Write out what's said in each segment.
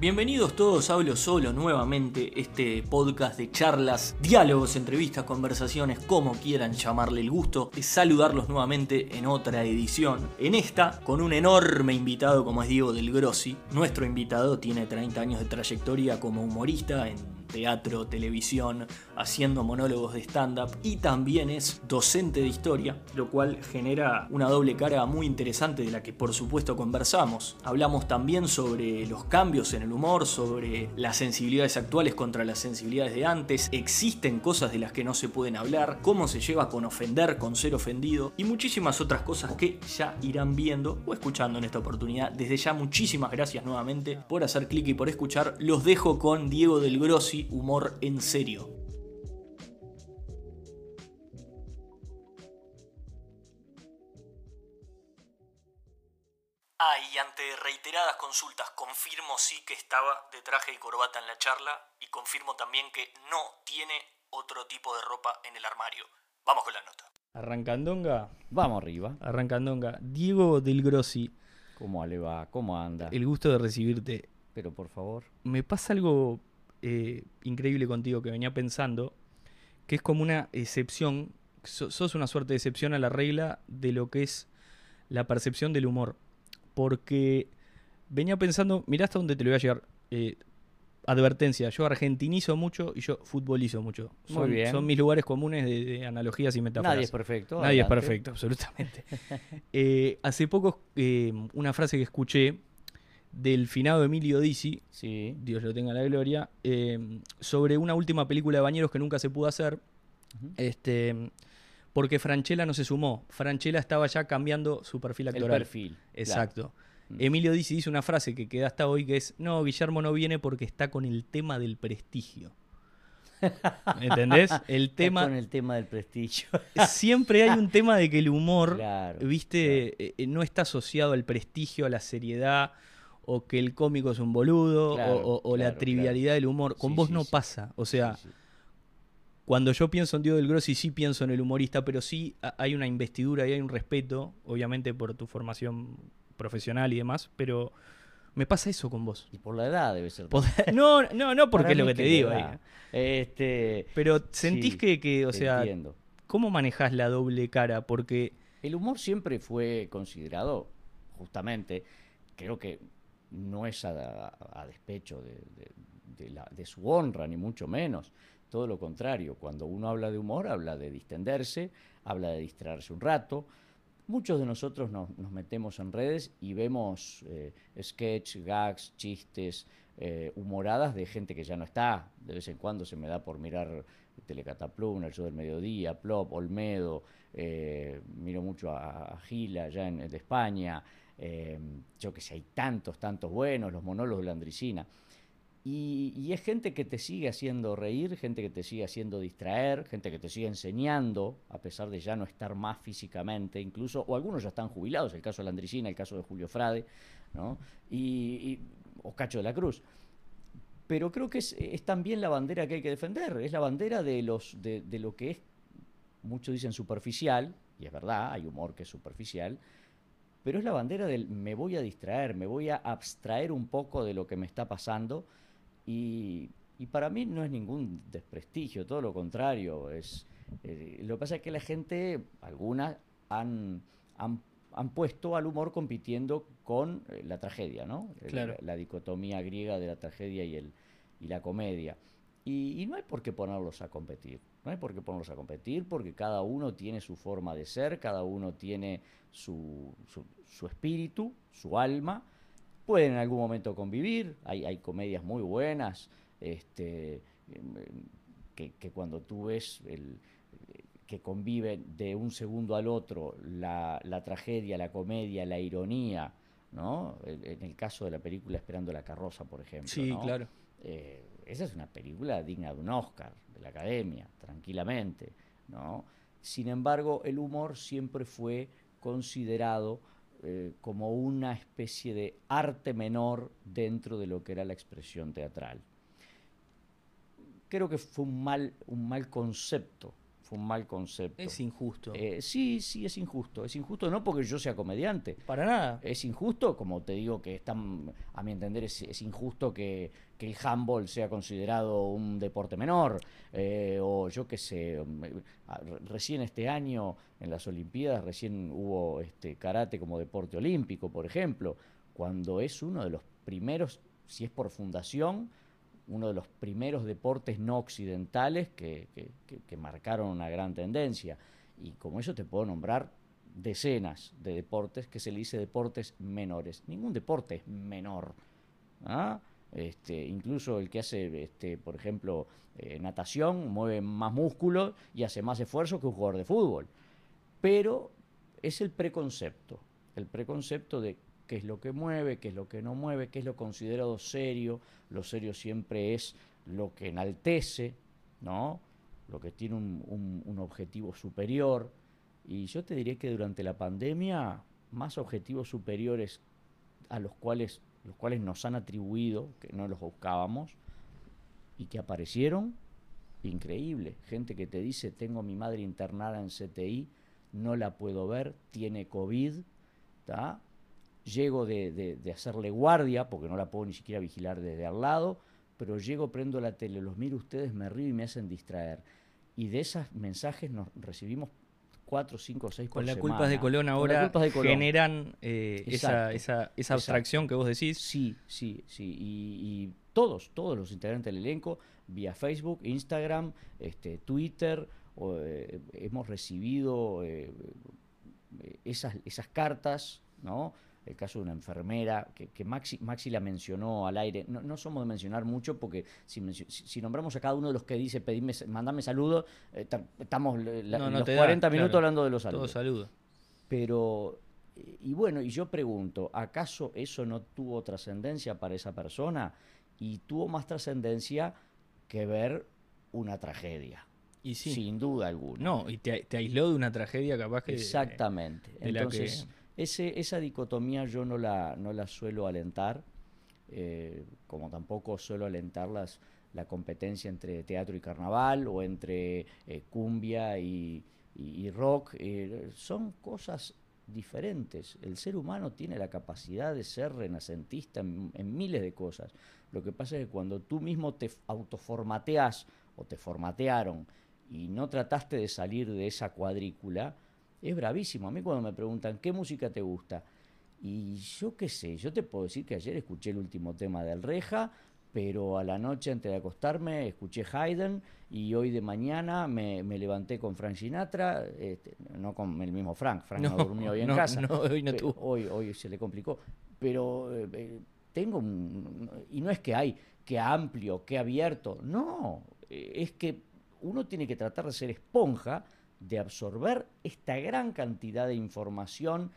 Bienvenidos todos, hablo solo nuevamente, este podcast de charlas, diálogos, entrevistas, conversaciones, como quieran llamarle el gusto, es saludarlos nuevamente en otra edición. En esta, con un enorme invitado como es Diego del Grossi. Nuestro invitado tiene 30 años de trayectoria como humorista en teatro, televisión, haciendo monólogos de stand-up y también es docente de historia, lo cual genera una doble cara muy interesante de la que por supuesto conversamos. Hablamos también sobre los cambios en el humor, sobre las sensibilidades actuales contra las sensibilidades de antes, existen cosas de las que no se pueden hablar, cómo se lleva con ofender, con ser ofendido y muchísimas otras cosas que ya irán viendo o escuchando en esta oportunidad. Desde ya muchísimas gracias nuevamente por hacer clic y por escuchar. Los dejo con Diego del Grossi humor en serio. Ah, y ante reiteradas consultas confirmo sí que estaba de traje y corbata en la charla y confirmo también que no tiene otro tipo de ropa en el armario. Vamos con la nota. Arrancandonga. Vamos arriba. Arrancandonga. Diego Del Grossi. ¿Cómo le va? ¿Cómo anda? El gusto de recibirte. Pero por favor. Me pasa algo eh, increíble contigo que venía pensando, que es como una excepción, sos una suerte de excepción a la regla de lo que es la percepción del humor. Porque venía pensando, mirá hasta dónde te lo voy a llegar. Eh, advertencia, yo argentinizo mucho y yo futbolizo mucho. Son, son mis lugares comunes de, analogías y metáforas. Nadie es perfecto. Nadie es perfecto, absolutamente. Eh, hace poco una frase que escuché del finado Emilio Dizzi, sí. Dios lo tenga la gloria, eh, sobre una última película de bañeros que nunca se pudo hacer, este, porque Franchella no se sumó. Franchella estaba ya cambiando su perfil actoral. El perfil. Exacto. Mm. Emilio Dizzi dice una frase que queda hasta hoy que es, no, Guillermo no viene porque está con el tema del prestigio. ¿Entendés? El tema. Con el tema del prestigio. siempre hay un tema de que el humor, viste, eh, no está asociado al prestigio, a la seriedad, o que el cómico es un boludo, o, la trivialidad del humor. Con vos no pasa. O sea, cuando yo pienso en Diego del Grossi, sí pienso en el humorista, pero sí hay una investidura y hay un respeto, obviamente por tu formación profesional y demás, pero me pasa eso con vos. Y por la edad debe ser. No, no, no, porque es lo que te digo. Este, pero sentís que, o sea, ¿cómo manejás la doble cara? Porque... El humor siempre fue considerado, justamente, creo que no es a, despecho de, su honra, ni mucho menos. Todo lo contrario, cuando uno habla de humor, habla de distenderse, habla de distraerse un rato. Muchos de nosotros nos, metemos en redes y vemos eh, sketch, gags, chistes, eh, humoradas de gente que ya no está. De vez en cuando se me da por mirar Telecataplum, El Show del Mediodía, Plop, Olmedo, eh, miro mucho a, Gila allá en, de España, Em, yo que sé, hay tantos, tantos buenos, los monólogos de la Andricina. Y, es gente que te sigue haciendo reír, gente que te sigue haciendo distraer, gente que te sigue enseñando, a pesar de ya no estar más físicamente, incluso, o algunos ya están jubilados, el caso de la Andricina, el caso de Julio Frade, ¿no? y, o Cacho de la Cruz. Pero creo que es, también la bandera que hay que defender, es la bandera de, los, de, de lo que es, muchos dicen superficial, y es verdad, hay humor que es superficial, pero es la bandera del me voy a distraer, me voy a abstraer un poco de lo que me está pasando y, para mí no es ningún desprestigio, todo lo contrario. Es, eh, lo que pasa es que la gente, algunas, han, han, puesto al humor compitiendo con eh, la tragedia, ¿no? La, dicotomía griega de la tragedia y, el, y la comedia. y no hay por qué ponerlos a competir. No hay por qué ponerlos a competir porque cada uno tiene su forma de ser, cada uno tiene su, su, espíritu, su alma. Pueden en algún momento convivir, hay, hay comedias muy buenas, este, que, cuando tú ves el, que conviven de un segundo al otro la, la tragedia, la comedia, la ironía, ¿no? En el caso de la película Esperando la carroza, por ejemplo. Sí, claro. Eh, esa es una película digna de un Oscar, de la Academia, tranquilamente, ¿no? Sin embargo, el humor siempre fue considerado eh, como una especie de arte menor dentro de lo que era la expresión teatral. Creo que fue un mal, un mal concepto fue un mal concepto. Es injusto. Eh, sí, sí, es injusto. Es injusto no porque yo sea comediante. Para nada. Es injusto, como te digo, que están, a mi entender, es, es injusto que, que el handball sea considerado un deporte menor. eh, o yo qué sé, mm, eh, recién este año en las Olimpiadas, recién hubo este karate como deporte olímpico, por ejemplo, cuando es uno de los primeros, si es por fundación, uno de los primeros deportes no occidentales que, que- marcaron una gran tendencia. Y como eso te puedo nombrar decenas de deportes que se le dice deportes menores. Ningún deporte es menor. ¿ah? Este, incluso el que hace, este, por ejemplo, eh, natación, mueve más músculo y hace más esfuerzo que un jugador de fútbol. Pero es el preconcepto, el preconcepto de qué es lo que mueve, qué es lo que no mueve, qué es lo considerado serio. Lo serio siempre es lo que enaltece, ¿no? Lo que tiene un, objetivo superior. Y yo te diría que durante la pandemia, más objetivos superiores a los cuales, los cuales nos han atribuido, que no los buscábamos, y que aparecieron, increíble. Gente que te dice, tengo a mi madre internada en CTI, no la puedo ver, tiene COVID, ¿tá? Llego de, de- de hacerle guardia, porque no la puedo ni siquiera vigilar desde al lado, pero llego, prendo la tele, los miro ustedes, me río y me hacen distraer. Y de esos mensajes nos recibimos cuatro, cinco, seis Con por la semana. culpas de Colón ahora culpas de Colón. generan eh, esa, esa, esa exacto. abstracción que vos decís. Sí, sí, sí. Y, y todos, todos los integrantes del elenco, vía Facebook, Instagram, este, Twitter, o, eh, hemos recibido eh, esas, esas cartas, ¿no? El caso de una enfermera, que, que Maxi, Maxi la mencionó al aire. No, no somos de mencionar mucho porque si, si- nombramos a cada uno de los que dice pedime, mandame saludos, eh, ta- estamos la- No, no los te da, 40 minutos claro. hablando de los Todo saludos. saludo. Pero, eh, y bueno, y yo pregunto, ¿acaso eso no tuvo trascendencia para esa persona? Y tuvo más trascendencia que ver una tragedia, Y sí. sin duda alguna. No, y te, te aisló de una tragedia capaz que. Exactamente. de la Entonces, ese, esa dicotomía yo no la, no la suelo alentar, eh, como tampoco suelo alentar las, la competencia entre teatro y carnaval o entre eh, cumbia y, rock. eh, son cosas diferentes. El ser humano tiene la capacidad de ser renacentista en, en miles de cosas. Lo que pasa es que cuando tú mismo te autoformateas o te formatearon y no trataste de salir de esa cuadrícula, es bravísimo. A mí cuando me preguntan, ¿qué música te gusta? Y yo qué sé, yo te puedo decir que ayer escuché el último tema del Reja, pero a la noche antes de acostarme escuché Haydn y hoy de mañana me, me levanté con Frank Sinatra, este, no con el mismo Frank, Frank no, No, durmió hoy en no, casa. no, hoy no tuvo. Hoy, hoy se le complicó. Pero eh, eh, tengo un... Y no es que hay que amplio, que abierto, no, eh, es que uno tiene que tratar de ser esponja, de absorber esta gran cantidad de información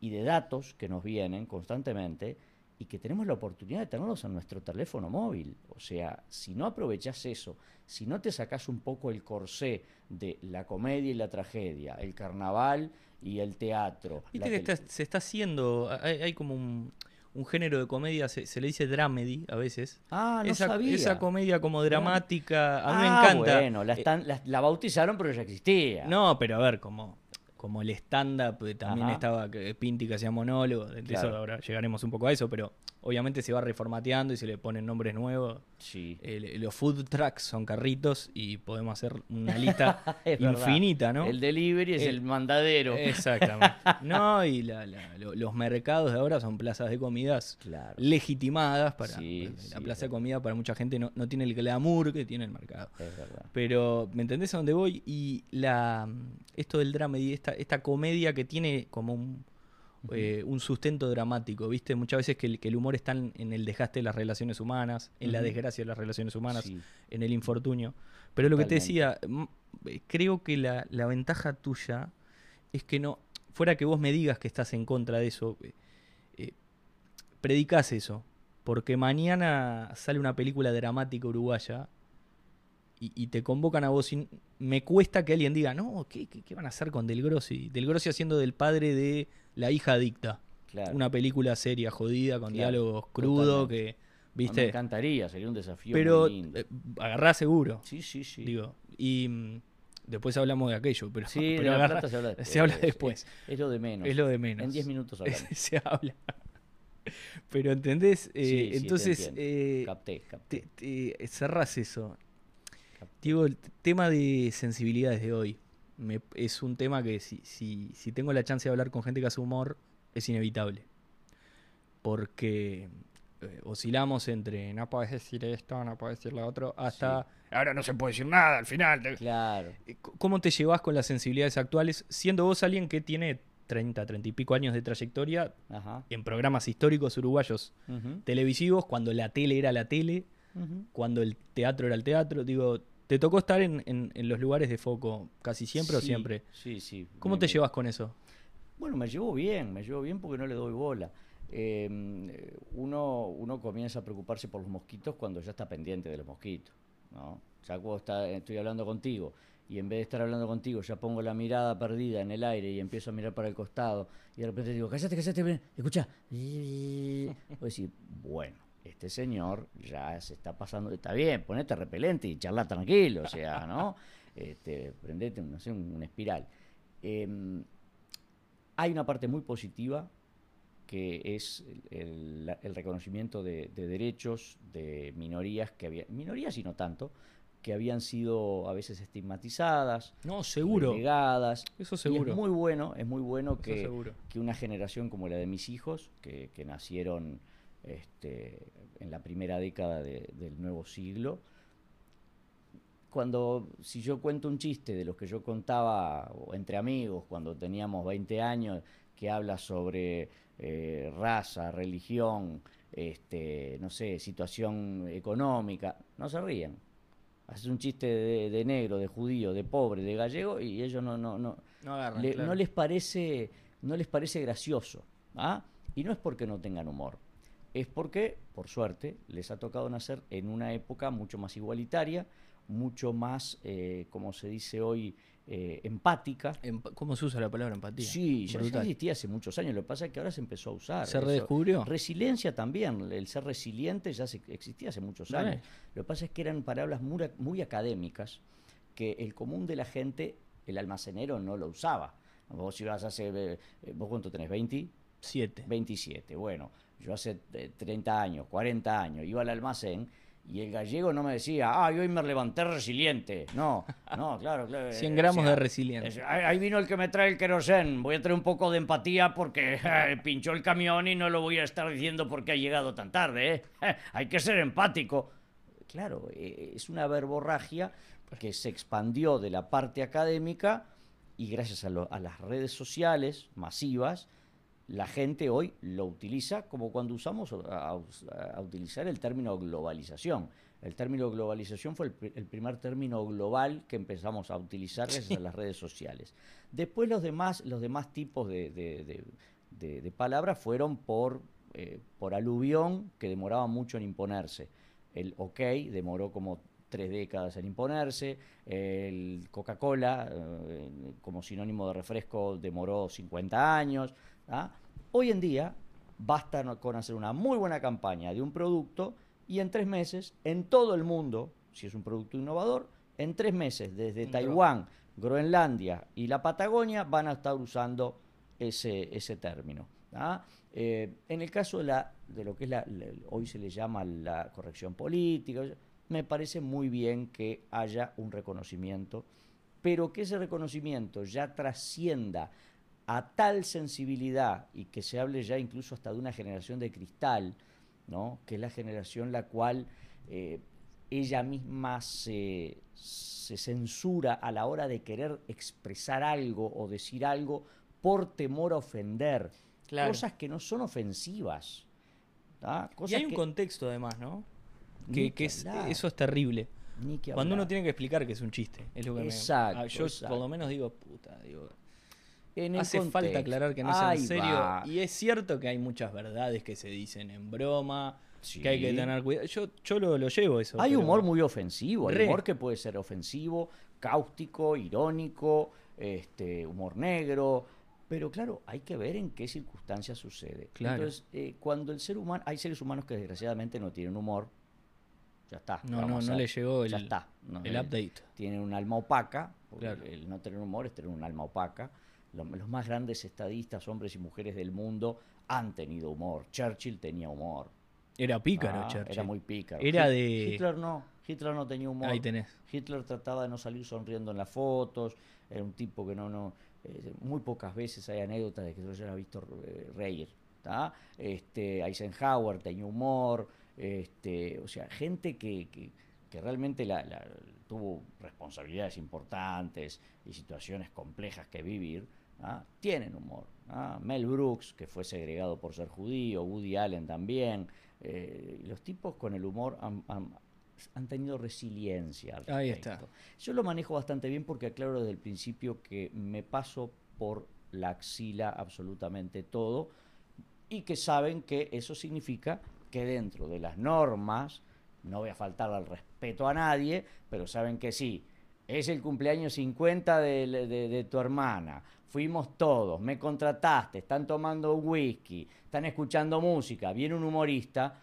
y de datos que nos vienen constantemente y que tenemos la oportunidad de tenerlos en nuestro teléfono móvil. O sea, si no aprovechás eso, si no te sacás un poco el corsé de la comedia y la tragedia, el carnaval y el teatro. Viste la que está- se está haciendo. Hay, hay como un, un género de comedia, se, se le dice dramedy a veces. Ah, no esa, sabía. esa comedia como dramática, a mí Ah, me encanta. Bueno, la, están- la- la bautizaron, pero ya existía. No, pero a ver, como, como el stand-up, eh, también Ajá. estaba que- Pinti que hacía monólogo, de Claro. eso ahora llegaremos un poco a eso, pero obviamente se va reformateando y se le ponen nombres nuevos. Sí. Los food trucks son carritos y podemos hacer una lista verdad. infinita, ¿no? El delivery es El- el, mandadero. Exactamente. No, y la- la- lo- los mercados de ahora son plazas de comidas Claro. legitimadas para Sí, la sí, plaza de comida para mucha gente no, no tiene el glamour que tiene el mercado. Es verdad. Pero, ¿me entendés a dónde voy? Y la esto del dramedy, esta, esta comedia que tiene como un, eh, un sustento dramático, ¿viste? Muchas veces que el, que el humor está en, el desgaste de las relaciones humanas, en la desgracia de las relaciones humanas, Sí. en el infortunio. Pero lo que te decía, eh, creo que la, la ventaja tuya es que no, fuera que vos me digas que estás en contra de eso, eh, eh, predicás eso. Porque mañana sale una película dramática uruguaya y, y te convocan a vos y me cuesta que alguien diga, no, ¿qué, qué, qué van a hacer con Del Grossi? Del Grossi haciendo del padre de la hija adicta. Claro. Una película seria, jodida, con Claro, diálogos crudos, que, Ah, Me viste, encantaría, sería un desafío pero muy lindo. eh, agarrá seguro. sí, sí, sí. Digo, y mm, después hablamos de aquello, pero, Sí, pero de la agarra- plata se habla después. se habla es- después. Es, es lo de menos. Es lo de menos. En 10 minutos hablamos. se habla. Pero entendés, Eh, Sí, sí, entonces entiendo. eh, capté, capté. te, te cerrás eso. capté. Digo, el tema de sensibilidades de hoy me- es un tema que si, si, si tengo la chance de hablar con gente que hace humor, es inevitable. Porque eh, oscilamos entre no puedes decir esto, no puedes decir lo otro, hasta ahora no se puede decir nada al final. Claro. Eh, ¿Cómo te llevas con las sensibilidades actuales, siendo vos alguien que tiene 30, 30 y pico años de trayectoria Ajá. en programas históricos uruguayos televisivos, cuando la tele era la tele, cuando el teatro era el teatro? Digo, ¿te tocó estar en, en- en los lugares de foco casi siempre o siempre? Sí, sí. ¿Cómo Me- te llevas con eso? Bueno, me llevo bien, me llevo bien porque no le doy bola. Eh, uno, uno comienza a preocuparse por los mosquitos cuando ya está pendiente de los mosquitos, ¿no? Ya cuando está, estoy hablando contigo y en vez de estar hablando contigo ya pongo la mirada perdida en el aire y empiezo a mirar para el costado y de repente digo, cállate, cállate, escucha. Voy a decir, bueno, este señor ya se está pasando, está bien, ponete repelente y charla tranquilo, o sea, ¿no? Este, prendete, no sé, un- una espiral. Em, hay una parte muy positiva que es el, el- la- el reconocimiento de, de derechos de minorías que había, minorías y no tanto, que habían sido a veces estigmatizadas, No, seguro. relegadas. Eso Y seguro. es muy bueno, es muy bueno que, que una generación como la de mis hijos, que, que nacieron este, en la primera década de- del nuevo siglo, cuando, si yo cuento un chiste de los que yo contaba entre amigos cuando teníamos 20 años, que habla sobre eh, raza, religión, este, no sé, situación económica, no se ríen. Haces un chiste de, de negro, de judío, de pobre, de gallego y ellos no, no, no, No agarran, le- claro. no les parece no les parece gracioso ¿ah? y no es porque no tengan humor es porque por suerte les ha tocado nacer en una época mucho más igualitaria mucho más eh, como se dice hoy eh, empática Emp- ¿Cómo se usa la palabra empatía? sí ya, existía hace muchos años lo que pasa es que ahora se empezó a usar ¿Se eso. redescubrió? resiliencia también el ser resiliente ya se- existía hace muchos años lo que pasa es que eran palabras muy, muy académicas que el común de la gente, el almacenero, no lo usaba. Vos ibas hace, eh, ¿vos cuánto tenés? ¿20? Siete. 27. Bueno, yo hace eh, 30 años, 40 años, iba al almacén y el gallego no me decía, ah, hoy me levanté resiliente. No, no, claro, claro. 100 eh, gramos o sea, de resiliente. es- ahí vino el que me trae el querosén. Voy a traer un poco de empatía porque eh, pinchó el camión y no lo voy a estar diciendo porque ha llegado tan tarde. ¿eh? Hay que ser empático. Claro, eh, es una verborragia que se expandió de la parte académica y gracias a, lo- a las redes sociales masivas, la gente hoy lo utiliza como cuando usamos a, utilizar el término globalización. El término globalización fue el, pri- el primer término global que empezamos a utilizar gracias a las redes sociales. Después los demás, los demás tipos de, de- de- de- de palabras fueron por, eh, por aluvión que demoraba mucho en imponerse. El ok demoró como tres décadas en imponerse, el Coca-Cola eh, como sinónimo de refresco demoró 50 años. ¿ah? Hoy en día basta con hacer una muy buena campaña de un producto y en tres meses, en todo el mundo, si es un producto innovador, en tres meses, desde. Taiwán, Groenlandia y la Patagonia, van a estar usando ese, ese término. ¿ah? Eh, en el caso de, la, de lo que es la, la- hoy se le llama la corrección política, me parece muy bien que haya un reconocimiento, pero que ese reconocimiento ya trascienda a tal sensibilidad y que se hable ya incluso hasta de una generación de cristal, ¿no? que es la generación la cual eh, ella misma se, se censura a la hora de querer expresar algo o decir algo por temor a ofender, Claro. cosas que no son ofensivas. Y hay un que- contexto además, ¿no? Que, que que es- hablar. eso es terrible. Cuando uno tiene que explicar que es un chiste. Es lo que me- Exacto, ah, yo exacto. por lo menos digo, puta, digo. En el Hace falta aclarar que no es en serio. va. Y es cierto que hay muchas verdades que se dicen en broma, que hay que tener cuidado. Yo, yo lo, lo llevo eso. Hay pero- humor muy ofensivo, hay Re. humor que puede ser ofensivo, cáustico, irónico, este, humor negro, pero claro, hay que ver en qué circunstancias sucede. Claro. Entonces, eh, cuando el ser humano, hay seres humanos que desgraciadamente no tienen humor, ya está. No, no, le llegó el, ya está. no, el update. Tienen un alma opaca, Claro. el no tener humor es tener un alma opaca. Lo- Los, más grandes estadistas, hombres y mujeres del mundo, han tenido humor. Churchill tenía humor. Era pícaro, Ah, Churchill. Era muy pícaro. Era de- Hitler no. Hitler no tenía humor. Ahí tenés. Hitler trataba de no salir sonriendo en las fotos. Era un tipo que no, no. eh, muy pocas veces hay anécdotas de que yo haya visto eh, reír. ¿tá? Este, Eisenhower tenía humor. Este, o sea, gente que, que, que realmente la- la- tuvo responsabilidades importantes y situaciones complejas que vivir, ¿ah? tienen humor. ¿ah? Mel Brooks, que fue segregado por ser judío, Woody Allen también. eh, los tipos con el humor han, han- han tenido resiliencia. al Ahí respecto. está. Yo lo manejo bastante bien porque aclaro desde el principio que me paso por la axila absolutamente todo y que saben que eso significa que dentro de las normas, no voy a faltar al respeto a nadie, pero saben que sí, es el cumpleaños 50 de, de- de tu hermana, fuimos todos, me contrataste, están tomando whisky, están escuchando música, viene un humorista,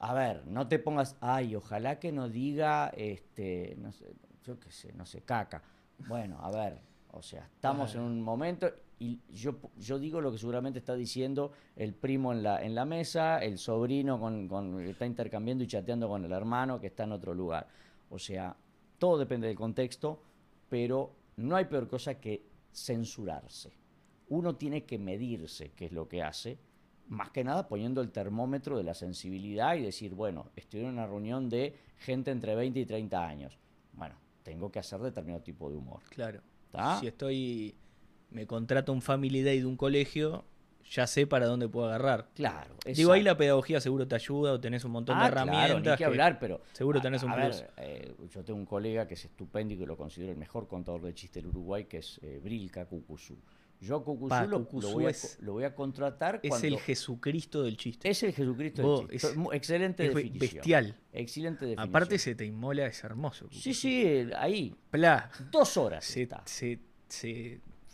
a ver, no te pongas, ay, ojalá que no diga, este, no sé, yo qué sé, no sé, caca. Bueno, a ver, o sea, estamos en un momento y yo, yo digo lo que seguramente está diciendo el primo en la, en la mesa, el sobrino con, con- que está intercambiando y chateando con el hermano que está en otro lugar. O sea, todo depende del contexto, pero no hay peor cosa que censurarse. Uno tiene que medirse qué es lo que hace, más que nada poniendo el termómetro de la sensibilidad y decir, bueno, estoy en una reunión de gente entre 20 y 30 años. Bueno, tengo que hacer determinado tipo de humor. Claro. ¿Tá? Si estoy. Me contrata un Family Day de un colegio, ya sé para dónde puedo agarrar. Claro. Digo, ahí la pedagogía seguro te ayuda o tenés un montón Ah, de claro, herramientas. ni que que- hablar, pero seguro a- tenés un a plus. ver, eh, yo tengo un colega que es estupendo y que lo considero el mejor contador de chistes del Uruguay, que es eh, Brilka Cucuzú. Yo a Cucuzú, Pa, lo, lo Cucuzú voy a, es- lo voy a contratar Es cuando el Jesucristo del chiste. es el Jesucristo Vos, del chiste. es- Excelente es definición. bestial. Excelente definición. Aparte se te inmola, es hermoso. Sí, sí, eh, ahí. Pla, Dos horas se, está. se,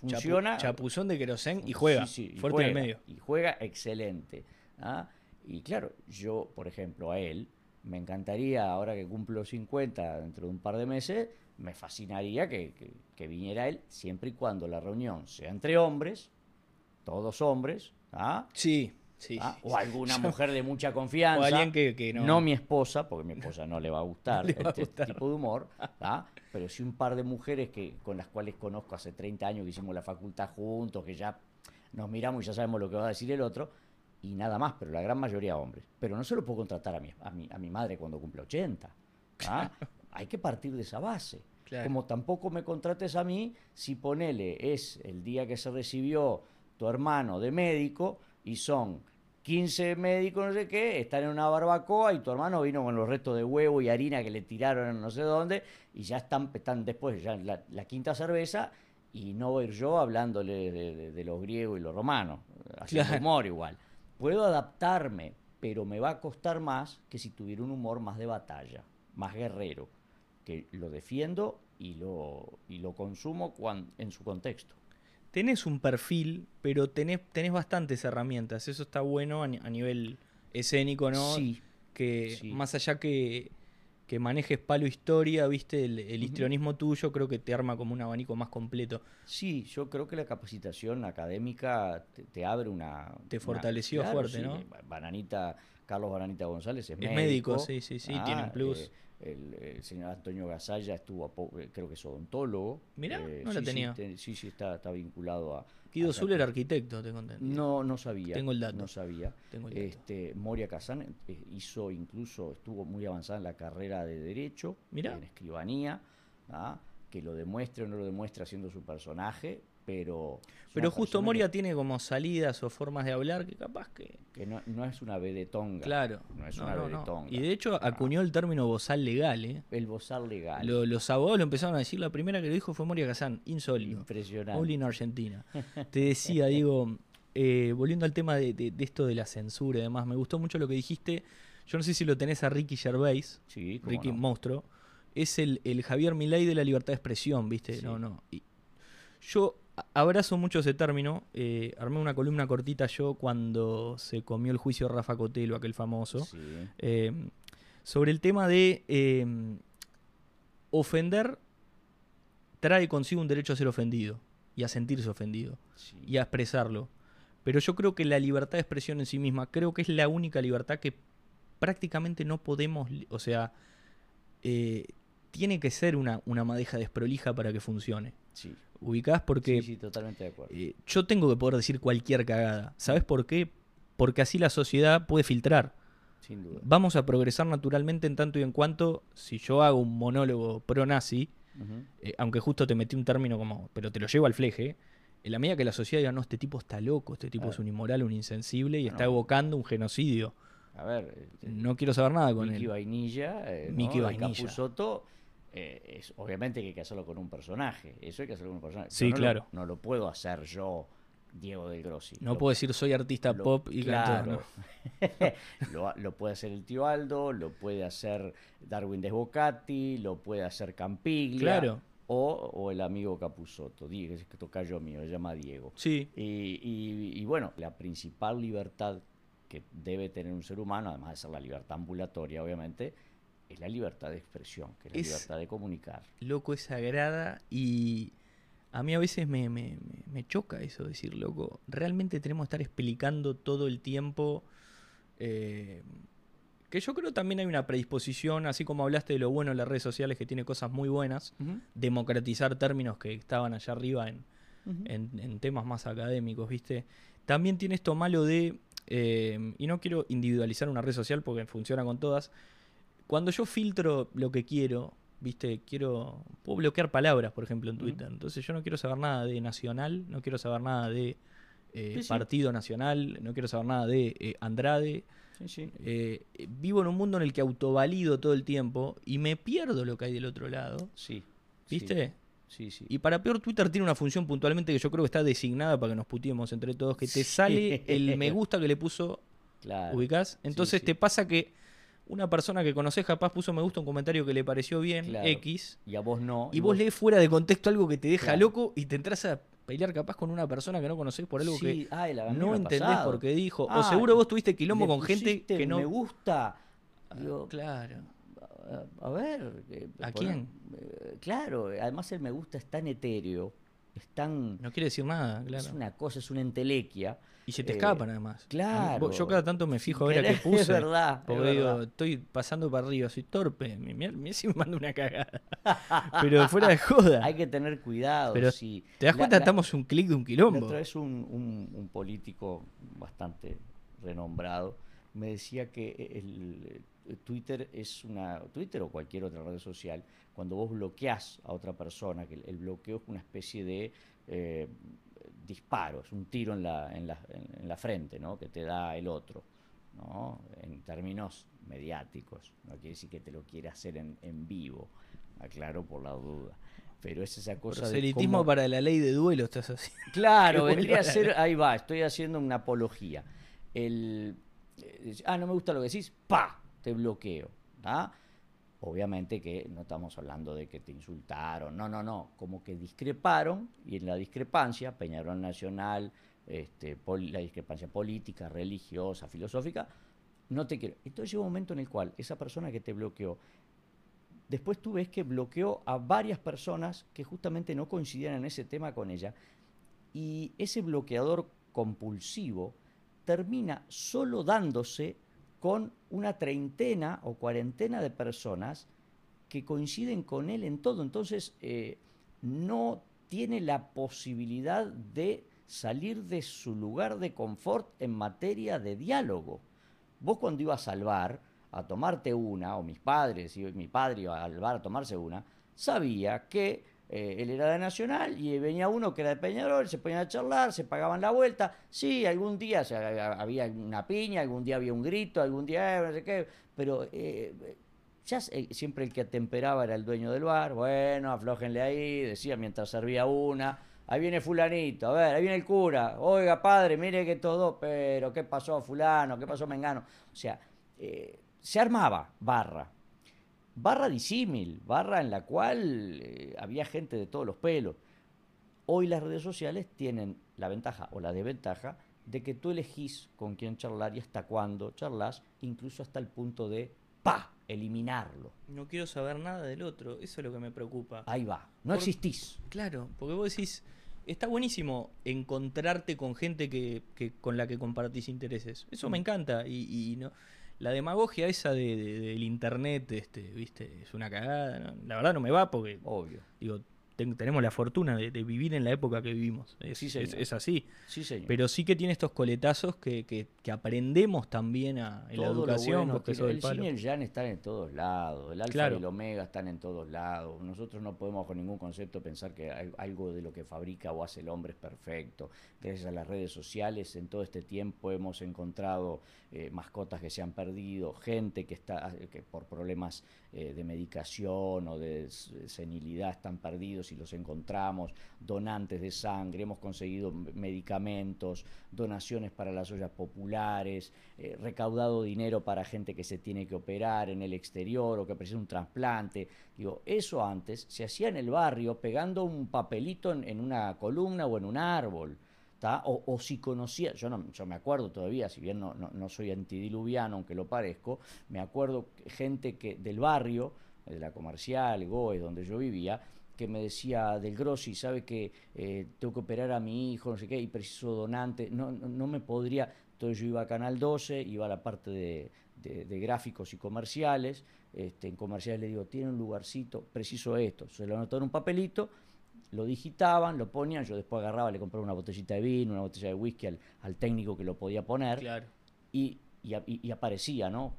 chapu- Funciona. chapuzón de querosén y juega. Sí, sí, y fuerte en el juega, medio. Y juega excelente. ¿ah? Y claro, yo, por ejemplo, a él, me encantaría, ahora que cumplo 50, dentro de un par de meses, me fascinaría que, que- que viniera él, siempre y cuando la reunión sea entre hombres, todos hombres, ¿ah? Sí, sí. ¿Ah? o alguna Yo- mujer de mucha confianza. O alguien que, que no. No mi esposa, porque mi esposa no le va a gustar Le va a este gustar. tipo de humor, ¿tá? Pero sí un par de mujeres que, con las cuales conozco hace 30 años que hicimos la facultad juntos, que ya nos miramos y ya sabemos lo que va a decir el otro, y nada más, pero la gran mayoría hombres. Pero no se lo puedo contratar a mi, a mi, a mi madre cuando cumple 80. ¿tá? Hay que partir de esa base. Claro. Como tampoco me contrates a mí si ponele es el día que se recibió tu hermano de médico y son 15 médicos, no sé qué, están en una barbacoa y tu hermano vino con los restos de huevo y harina que le tiraron en no sé dónde y ya están, están después, ya la, la quinta cerveza y no voy a ir yo hablándole de, de- de los griegos y los romanos, haciendo Claro. humor igual. Puedo adaptarme, pero me va a costar más que si tuviera un humor más de batalla, más guerrero, que lo defiendo y lo, y lo consumo cuan- en su contexto. Tenés un perfil, pero tenés, tenés bastantes herramientas. Eso está bueno a, ni- a nivel escénico, ¿no? Sí, que sí. más allá que, que manejes palo historia, viste, el, el histrionismo tuyo creo que te arma como un abanico más completo. Sí, yo creo que la capacitación académica te, te abre una... Te una- fortaleció fuerte, ¿no? Bananita, Carlos Bananita González es, Es médico, sí, sí, sí, tiene un plus. eh, el, el señor Antonio Gasalla estuvo, a eh, creo que es odontólogo. Mirá, eh, no la sí, tenía. Sí, sí, sí, está, está vinculado a... Guido Zuller, cosa. arquitecto, te conté. No, no sabía. Tengo el dato. No sabía. Tengo el dato. Este, Moria Kazan eh, hizo incluso, estuvo muy avanzada en la carrera de Derecho, Mirá. en escribanía, ¿ah? que lo demuestre o no lo demuestre haciendo su personaje, pero... Pero justo Moria tiene como salidas o formas de hablar que capaz que... Que, no, no es una vedetonga. Claro. No es no, una no, vedetonga. Y de hecho acuñó el término bozal legal, ¿eh? El bozal legal. Lo- los abogados lo empezaron a decir, la primera que lo dijo fue Moria Kazán, insólito. Impresionante. Only en Argentina. Te decía, digo, eh, volviendo al tema de, de- de esto de la censura y demás, me gustó mucho lo que dijiste. Yo no sé si lo tenés a Ricky Gervais, Sí, Ricky. Monstruo. Es el, el Javier Milei de la libertad de expresión, ¿viste? Sí. No, no. Y yo abrazo mucho ese término. eh, armé una columna cortita yo cuando se comió el juicio de Rafa Cotelo, aquel famoso. Sí. Eh, sobre el tema de em, ofender trae consigo un derecho a ser ofendido y a sentirse ofendido y a expresarlo. Pero yo creo que la libertad de expresión en sí misma, creo que es la única libertad que prácticamente no podemos, o sea, eh, tiene que ser una, una madeja desprolija para que funcione. Sí. ¿Ubicás? Porque Sí, sí, totalmente de acuerdo. eh, yo tengo que poder decir cualquier cagada. ¿Sabes por qué? Porque así la sociedad puede filtrar. Sin duda. Vamos a progresar naturalmente en tanto y en cuanto, si yo hago un monólogo pro-nazi, eh, aunque justo te metí un término como, pero te lo llevo al fleje, en la medida que la sociedad diga, no, este tipo está loco, este tipo es un inmoral, un insensible y No, está evocando un genocidio. A ver, este, No quiero saber nada con Mickey él. Vainilla, eh, Mickey Vainilla. Eh, es, obviamente que hay que hacerlo con un personaje. Eso hay que hacerlo con un personaje. Sí, no lo- claro. no lo puedo hacer yo, Diego del Grossi. No Lo- puedo decir soy artista lo- pop y cantor, claro. lo, lo puede hacer el tío Aldo, lo puede hacer Darwin Desbocati, lo puede hacer Campiglia. Claro. O, o el amigo Capusotto, Diego, es que tocayo mío, se llama Diego. Sí, Y, y- y bueno, la principal libertad que debe tener un ser humano, además de ser la libertad ambulatoria, obviamente, es la libertad de expresión, que es la libertad de comunicar. loco, es sagrada y a mí a veces me, me- me- choca eso, decir, loco, realmente tenemos que estar explicando todo el tiempo. eh, que yo creo también hay una predisposición, así como hablaste de lo bueno de las redes sociales, que tiene cosas muy buenas, democratizar términos que estaban allá arriba en, en, en temas más académicos, ¿viste? También tiene esto malo de, eh, y no quiero individualizar una red social porque funciona con todas, cuando yo filtro lo que quiero, ¿viste? Quiero, puedo bloquear palabras, por ejemplo, en. Twitter. Entonces yo no quiero saber nada de Nacional, no quiero saber nada de eh, Sí, sí. Partido Nacional, no quiero saber nada de eh, Andrade. Sí, sí. Eh, vivo en un mundo en el que autovalido todo el tiempo y me pierdo lo que hay del otro lado. Sí. ¿Viste? Sí, sí. Y para peor, Twitter tiene una función puntualmente que yo creo que está designada para que nos puteemos entre todos, que te sale el me gusta que le puso, claro. ubicás. Entonces te pasa que una persona que conoces capaz puso me gusta un comentario que le pareció bien, Claro. X, Y a vos no. y vos lees fuera de contexto algo que te deja Claro. loco y te entras a pelear capaz con una persona que no conoces por algo Sí, que ay, no entendés pasado. por qué dijo. o Ah, seguro vos tuviste quilombo con gente que no... Me gusta. Digo, Claro. a, a ver. eh, ¿A quién? eh, claro, además el me gusta es tan etéreo, es tan. No quiere decir nada, claro. Es una cosa, es una entelequia. Y se te eh, escapan además. claro. Yo cada tanto me fijo a ver a qué puse. es verdad, es Porque digo, verdad. estoy pasando para arriba, soy torpe. Mira, mira si me manda una cagada. Pero fuera de joda. Hay que tener cuidado. Pero si ¿Te das la- cuenta? la- Estamos un clic de un quilombo. otra vez un, un- un político bastante renombrado me decía que el, el Twitter es una Twitter o cualquier otra red social cuando vos bloqueás a otra persona que el, el bloqueo es una especie de eh, disparo es un tiro en la, en la, en- la frente ¿no? que te da el otro ¿no? en términos mediáticos no quiere decir que te lo quiera hacer en, en vivo aclaro por la duda pero es esa cosa de Proselitismo cómo- para la ley de duelo estás haciendo. Claro, vendría a ser, ahí va, estoy haciendo una apología. El, eh, ah, no me gusta lo que decís, pa, te bloqueo. ¿tá? Obviamente que no estamos hablando de que te insultaron, no, no, no, como que discreparon y en la discrepancia, Peñarol Nacional, este, la discrepancia política, religiosa, filosófica, no te quiero. Entonces llega un momento en el cual esa persona que te bloqueó, después tú ves que bloqueó a varias personas que justamente no coincidían en ese tema con ella y ese bloqueador compulsivo termina solo dándose con una treintena o cuarentena de personas que coinciden con él en todo. Entonces, eh, no tiene la posibilidad de salir de su lugar de confort en materia de diálogo. Vos cuando ibas al bar a tomarte una, o mis padres, y mi padre iba al bar a tomarse una, sabía que eh, él era de Nacional y venía uno que era de Peñarol, se ponían a charlar, se pagaban la vuelta. Sí, algún día había una piña, algún día había un grito, algún día eh, no sé qué, pero eh, ya siempre el que atemperaba era el dueño del bar. Bueno, aflójenle ahí, decía mientras servía una. Ahí viene fulanito, a ver, ahí viene el cura. Oiga, padre, mire que todo, pero ¿qué pasó fulano? ¿Qué pasó Mengano? O sea, se armaba barra. Barra disímil, barra en la cual eh, había gente de todos los pelos. Hoy las redes sociales tienen la ventaja o la desventaja de que tú elegís con quién charlar y hasta cuándo charlas, incluso hasta el punto de ¡pa! eliminarlo. No quiero saber nada del otro, eso es lo que me preocupa. Ahí va, no existís. Claro, porque vos decís, está buenísimo encontrarte con gente que, que con la que compartís intereses. Eso me mm. encanta y, no la demagogia esa de, del internet, este, viste, es una cagada. La verdad no me va porque, obvio, digo, tenemos la fortuna de, vivir en la época que vivimos. Es, es, así. Sí, señor. Pero sí que tiene estos coletazos que, que, aprendemos también a, en la educación. porque el cine y el Jan están en todos lados. El alfa y el omega están en todos lados. Nosotros no podemos con ningún concepto pensar que algo de lo que fabrica o hace el hombre es perfecto. Gracias a las redes sociales, en todo este tiempo hemos encontrado eh, mascotas que se han perdido, gente que está que por problemas eh, de medicación o de senilidad están perdidos y los encontramos, donantes de sangre, hemos conseguido medicamentos, donaciones para las ollas populares, eh, recaudado dinero para gente que se tiene que operar en el exterior o que precisa un trasplante. Digo, eso antes se hacía en el barrio pegando un papelito en una columna o en un árbol. O, si conocía, yo, no, yo me acuerdo todavía, si bien no, no, soy antidiluviano, aunque lo parezco, me acuerdo gente que del barrio, de la comercial, Goes, donde yo vivía, que me decía del Grossi, sabe que eh, tengo que operar a mi hijo, no sé qué, y preciso donante, no, no, me podría, entonces yo iba a Canal 12, iba a la parte de, de, gráficos y comerciales, este, en comerciales le digo, tiene un lugarcito, preciso esto, se lo anotó en un papelito, lo digitaban, lo ponían, yo después agarraba, le compraba una botellita de vino, una botella de whisky al, técnico que lo podía poner y, y, aparecía, ¿no?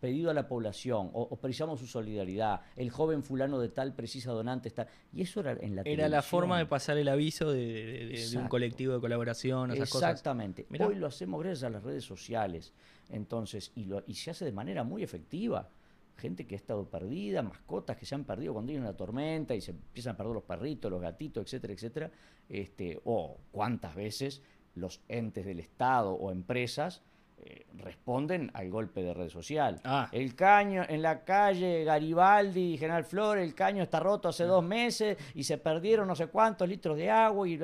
pedido a la población, o, precisamos su solidaridad, el joven fulano de tal precisa donante, está y eso era en la Era la forma de pasar el aviso de, un colectivo de colaboración, esas Exactamente. Hoy lo hacemos gracias a las redes sociales, entonces, y, lo, y se hace de manera muy efectiva gente que ha estado perdida, mascotas que se han perdido cuando hay una tormenta y se empiezan a perder los perritos, los gatitos, etcétera, etcétera, este, o cuántas veces los entes del Estado o empresas eh, responden al golpe de red social. Ah. El caño en la calle Garibaldi y General Flor, el caño está roto hace dos meses y se perdieron no sé cuántos litros de agua y,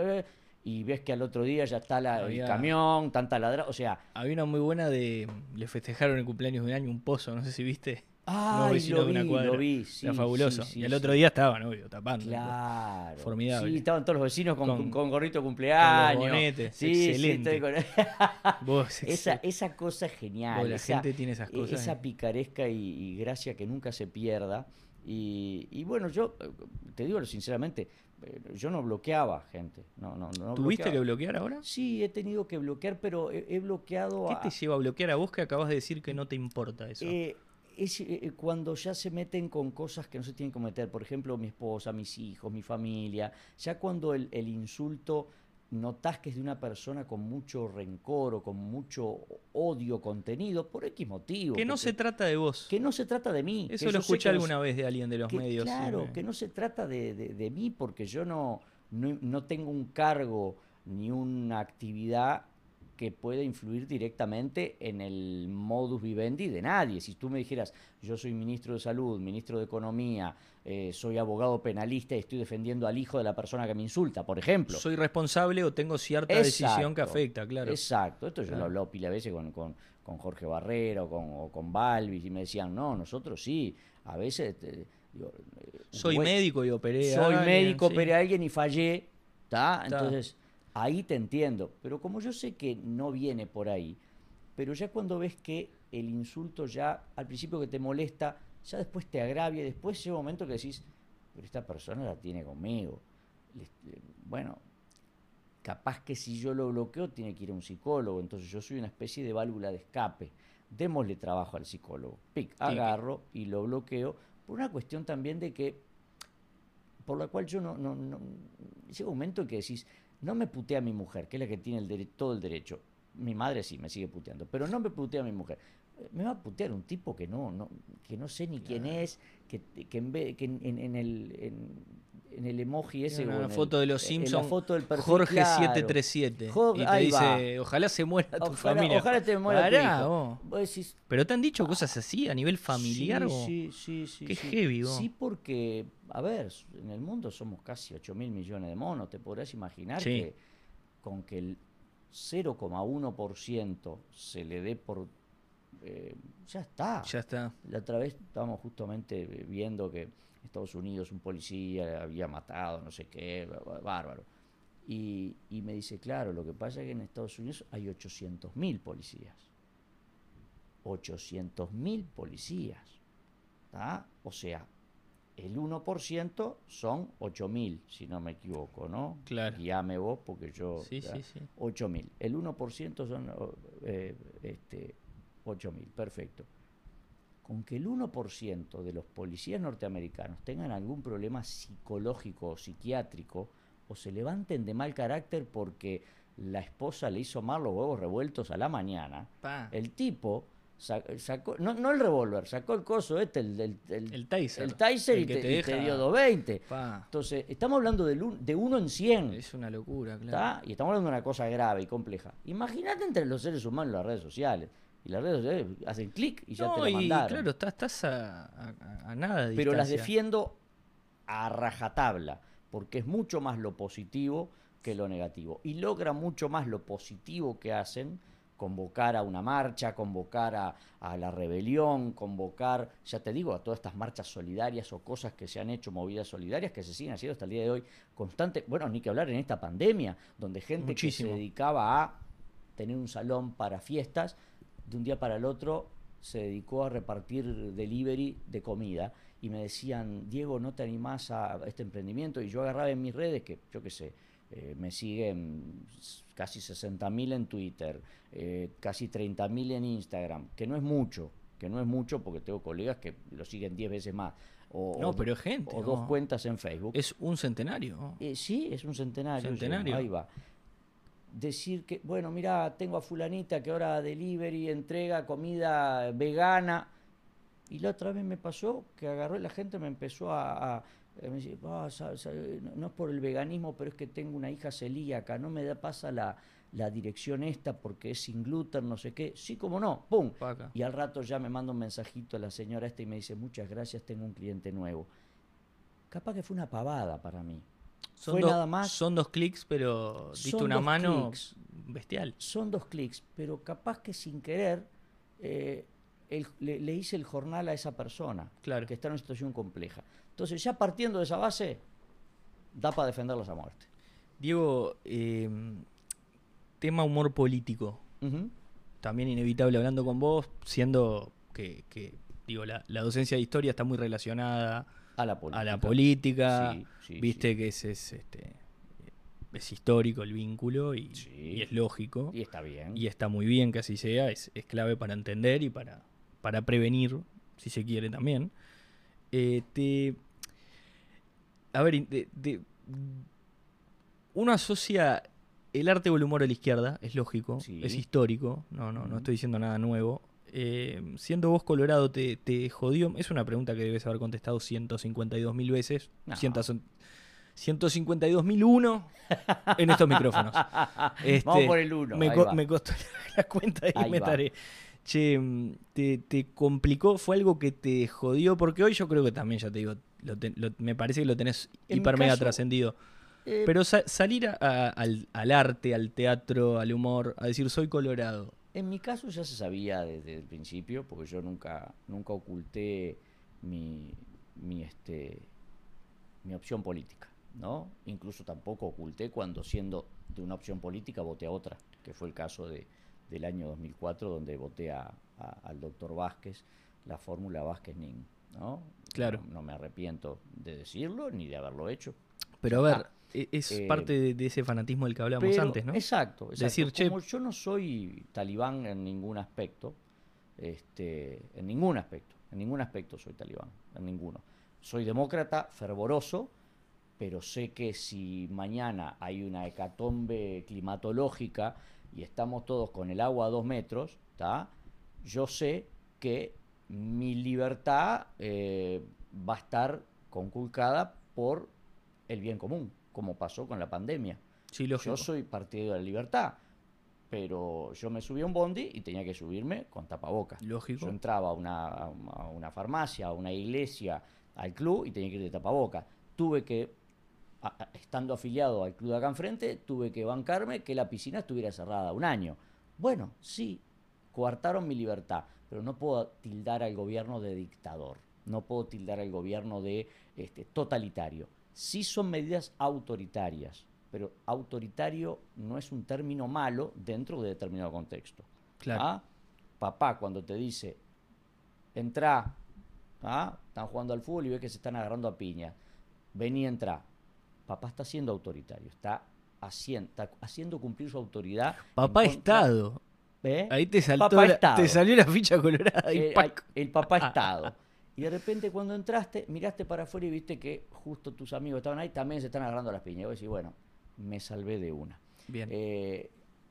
y ves que al otro día ya está el camión, tanta ladra, o sea... Había una muy buena de... Le festejaron el cumpleaños de un año un pozo, no sé si viste. Ah, lo vi, lo vi, Era fabuloso. y el otro día estaban, obvio, tapando. Claro. Formidable. Sí, estaban todos los vecinos con, con, gorrito de cumpleaños. sí, excelente. esa, esa cosa genial. la esa, gente tiene esas cosas. Esa picaresca y, gracia que nunca se pierda. Y, y, bueno, yo te digo sinceramente, eh, yo no bloqueaba gente. No, no, no ¿Tuviste que bloquear ahora? Sí, he tenido que bloquear, pero he, bloqueado. ¿Qué te lleva a bloquear a vos que acabas de decir que no te importa eso? Eh, es eh, eh, cuando ya se meten con cosas que no se tienen que meter, por ejemplo, mi esposa, mis hijos, mi familia, ya cuando el, insulto notas que es de una persona con mucho rencor o con mucho odio contenido, por X motivo. Que no se trata de vos. Que no se trata de mí. Eso lo escuché alguna vez de alguien de los medios. Claro, que no se trata de, de, mí porque yo no, no, no tengo un cargo ni una actividad que pueda influir directamente en el modus vivendi de nadie. Si tú me dijeras, yo soy ministro de Salud, ministro de Economía, eh, soy abogado penalista y estoy defendiendo al hijo de la persona que me insulta, por ejemplo. Soy responsable o tengo cierta decisión que afecta, claro. Exacto, esto yo lo he hablado pila veces con, con, con Jorge Barrero con, o con Balvis y me decían, no, nosotros sí, a veces... Eh, soy médico y operé Soy médico, operé a alguien y fallé, ¿está? Entonces ahí te entiendo. Pero como yo sé que no viene por ahí, pero ya cuando ves que el insulto ya al principio que te molesta, ya después te agravia, después llega un momento que decís, pero esta persona la tiene conmigo. Bueno, capaz que si yo lo bloqueo tiene que ir a un psicólogo, entonces yo soy una especie de válvula de escape. Démosle trabajo al psicólogo. Pic, agarro y lo bloqueo por una cuestión también de que, por la cual yo no, no, no llega un momento en que decís, no me putea a mi mujer, que es la que tiene el todo el derecho. Mi madre sí me sigue puteando, pero no me putea a mi mujer. Me va a putear un tipo que no, no, que no sé ni quién es, que, que en, vez, que en, el, en, el emoji ese. En la foto de los Simpsons. foto del Jorge 737. y te dice, ojalá se muera tu familia. Ojalá te muera Pero te han dicho cosas así a nivel familiar. Sí, sí, sí. Qué heavy. Sí, porque, a ver, en el mundo somos casi 8 mil millones de monos. Te podrás imaginar que con que el 0,1% se le dé por eh, ya está. Ya está. La otra vez estábamos justamente viendo que Estados Unidos un policía había matado, no sé qué, bárbaro. Y, y me dice, claro, lo que pasa es que en Estados Unidos hay 800.000 policías. 800.000 policías. O sea, el 1% son 8.000, si no me equivoco, ¿no? Claro. Guíame vos porque yo... Sí, sí, sí. 8.000. El 1% son eh, este, 8.000, perfecto. Con que el 1% de los policías norteamericanos tengan algún problema psicológico o psiquiátrico, o se levanten de mal carácter porque la esposa le hizo mal los huevos revueltos a la mañana, el tipo sacó, no, no el revólver, sacó el coso este, el, el, el, el. El y, te, dio 220. Entonces, estamos hablando de, de uno en 100. Es una locura, claro. Y estamos hablando de una cosa grave y compleja. Imagínate entre los seres humanos las redes sociales. Y las redes sociales hacen clic y ya te lo mandaron. claro, estás, estás a, a, nada de Pero las defiendo a rajatabla, porque es mucho más lo positivo que lo negativo. Y logra mucho más lo positivo que hacen convocar a una marcha, convocar a, la rebelión, convocar, ya te digo, a todas estas marchas solidarias o cosas que se han hecho, movidas solidarias, que se siguen haciendo hasta el día de hoy constante. Bueno, ni que hablar en esta pandemia, donde gente que se dedicaba a tener un salón para fiestas, de un día para el otro se dedicó a repartir delivery de comida y me decían, Diego, ¿no te animás a este emprendimiento? Y yo agarraba en mis redes, que yo qué sé, eh, me siguen casi 60.000 en Twitter, eh, casi 30.000 en Instagram, que no es mucho, que no es mucho porque tengo colegas que lo siguen 10 veces más. O, no, pero gente. O dos cuentas en Facebook. Es un centenario. Eh, sí, es un centenario. Centenario. ahí va. Decir que, bueno, mira, tengo a fulanita que ahora delivery, entrega comida vegana. Y la otra vez me pasó que agarró y la gente me empezó a me dice, no es por el veganismo, pero es que tengo una hija celíaca, no me da pasa la, dirección esta porque es sin gluten, no sé qué. Sí, como no, ¡pum! Y al rato ya me manda un mensajito a la señora esta y me dice, muchas gracias, tengo un cliente nuevo. Capaz que fue una pavada para mí. Son nada más. Son dos clics, pero diste una mano bestial. Son dos clics, pero capaz que sin querer eh, le, hice el jornal a esa persona claro. que está en una situación compleja. Entonces, ya partiendo de esa base, da para defenderlos a muerte. Diego, em, tema humor político. También inevitable hablando con vos, siendo que, digo, la, docencia de historia está muy relacionada a la política. A la política. Viste que es, este, es histórico el vínculo y, es lógico. Y está bien. Y está muy bien que así sea, es, es clave para entender y para, para prevenir, si se quiere también. Eh, te, a ver, uno asocia el arte o el humor a la izquierda, es lógico, es histórico, no, no, no estoy diciendo nada nuevo. Eh, siendo vos Colorado, te, te, jodió? Es una pregunta que debes haber contestado 152 mil veces. No. 152 mil uno en estos micrófonos. Este, Vamos por el uno. Me, me costó la cuenta y me taré. Che, te, te, complicó? ¿Fue algo que te jodió? Porque hoy yo creo que también, ya te digo, me parece que lo tenés hiper mega trascendido. Eh, Pero salir al, arte, al teatro, al humor, a decir soy colorado. En mi caso ya se sabía desde el principio, porque yo nunca, nunca oculté mi, mi, este, mi opción política, ¿no? Incluso tampoco oculté cuando siendo de una opción política voté a otra, que fue el caso de, del año 2004, donde voté a, al doctor Vázquez, la fórmula Vázquez-Nin, ¿no? Claro. No, me arrepiento de decirlo ni de haberlo hecho. Pero a ver, e-, es eh, parte de, ese fanatismo del que hablábamos antes, ¿no? Exacto. Decir, Como yo no soy talibán en ningún aspecto, este, en ningún aspecto, en ningún aspecto soy talibán, en ninguno. Soy demócrata fervoroso, pero sé que si mañana hay una hecatombe climatológica y estamos todos con el agua a dos metros, yo sé que mi libertad eh, va a estar conculcada por el bien común, como pasó con la pandemia. Yo soy partidario de la libertad, pero yo me subí a un bondi y tenía que subirme con tapabocas. Lógico. Yo entraba a una, a una farmacia, a una iglesia, al club y tenía que ir de tapabocas. Tuve que, estando afiliado al club de acá enfrente, tuve que bancarme que la piscina estuviera cerrada un año. Bueno, sí, coartaron mi libertad pero no puedo tildar al gobierno de dictador, no puedo tildar al gobierno de este, totalitario. Sí son medidas autoritarias, pero autoritario no es un término malo dentro de determinado contexto. Claro. ¿Ah? Papá cuando te dice, entra, ¿ah? están jugando al fútbol y ves que se están agarrando a piña, vení, entra. Papá está siendo autoritario, está haciendo, está haciendo cumplir su autoridad. Papá Estado. ¿Eh? Ahí te saltó Papá la- Estado. te salió la ficha colorada y Eh, el papá Estado. Y de repente cuando entraste, miraste para afuera y viste que justo tus amigos estaban ahí, también se están agarrando las piñas. Y vos decís, bueno, me salvé de una. Bien. Eh,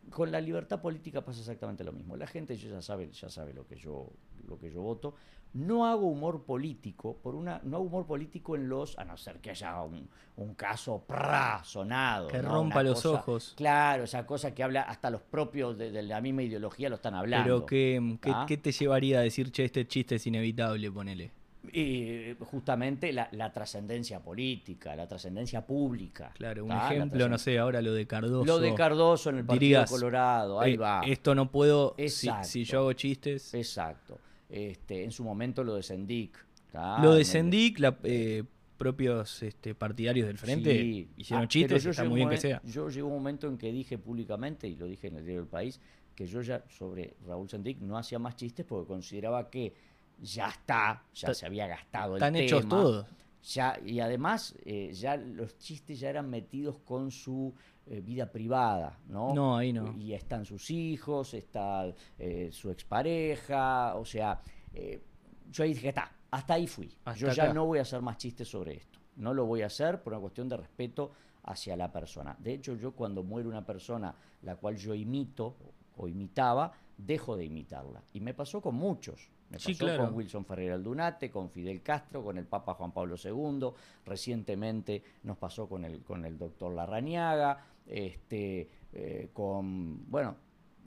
con la libertad política pasa exactamente lo mismo. La gente ya sabe, ya sabe lo que yo, lo que yo voto. No hago humor político, por una, no hago humor político en los, a no ser que haya un, un caso pra, sonado. Que ¿no? rompa Una los cosa- ojos. Claro, esa cosa que habla, hasta los propios de, de la misma ideología lo están hablando. Pero ¿qué, qué, qué te llevaría a decir, che, este chiste es inevitable, ponele? Y justamente la, la trascendencia política, la trascendencia pública. Claro, un ¿tá? La ejemplo, no sé, ahora lo de Cardoso. Lo de Cardoso en el Partido dirías, Colorado, ahí eh, va. Esto no puedo, si, si yo hago chistes. Exacto. Este, en su momento lo de Sendic. ¿tá? Lo de Sendic, la, eh, propios este, partidarios del frente Sí. hicieron Ah, chistes, está muy bien que sea. Yo llegó un momento en que dije públicamente, y lo dije en el diario del país, que yo ya sobre Raúl Sendic no hacía más chistes porque consideraba que ya está, ya Ta- se había gastado el Están hechos tema. todos. Ya, y además, eh, ya los chistes ya eran metidos con su eh, vida privada, ¿no? No, ahí no. Y están sus hijos, está eh, su expareja, o sea, eh, yo ahí dije, está, hasta ahí fui. Hasta yo ya no voy a hacer más chistes sobre esto. No lo voy a hacer por una cuestión de respeto hacia la persona. De hecho, yo cuando muere una persona la cual yo imito o imitaba, dejo de imitarla. Y me pasó con muchos. Me Sí, pasó claro. con Wilson Ferreira Aldunate, con Fidel Castro, con el Papa Juan Pablo II, recientemente nos pasó con el, con el doctor Larrañaga, este, eh, con, bueno,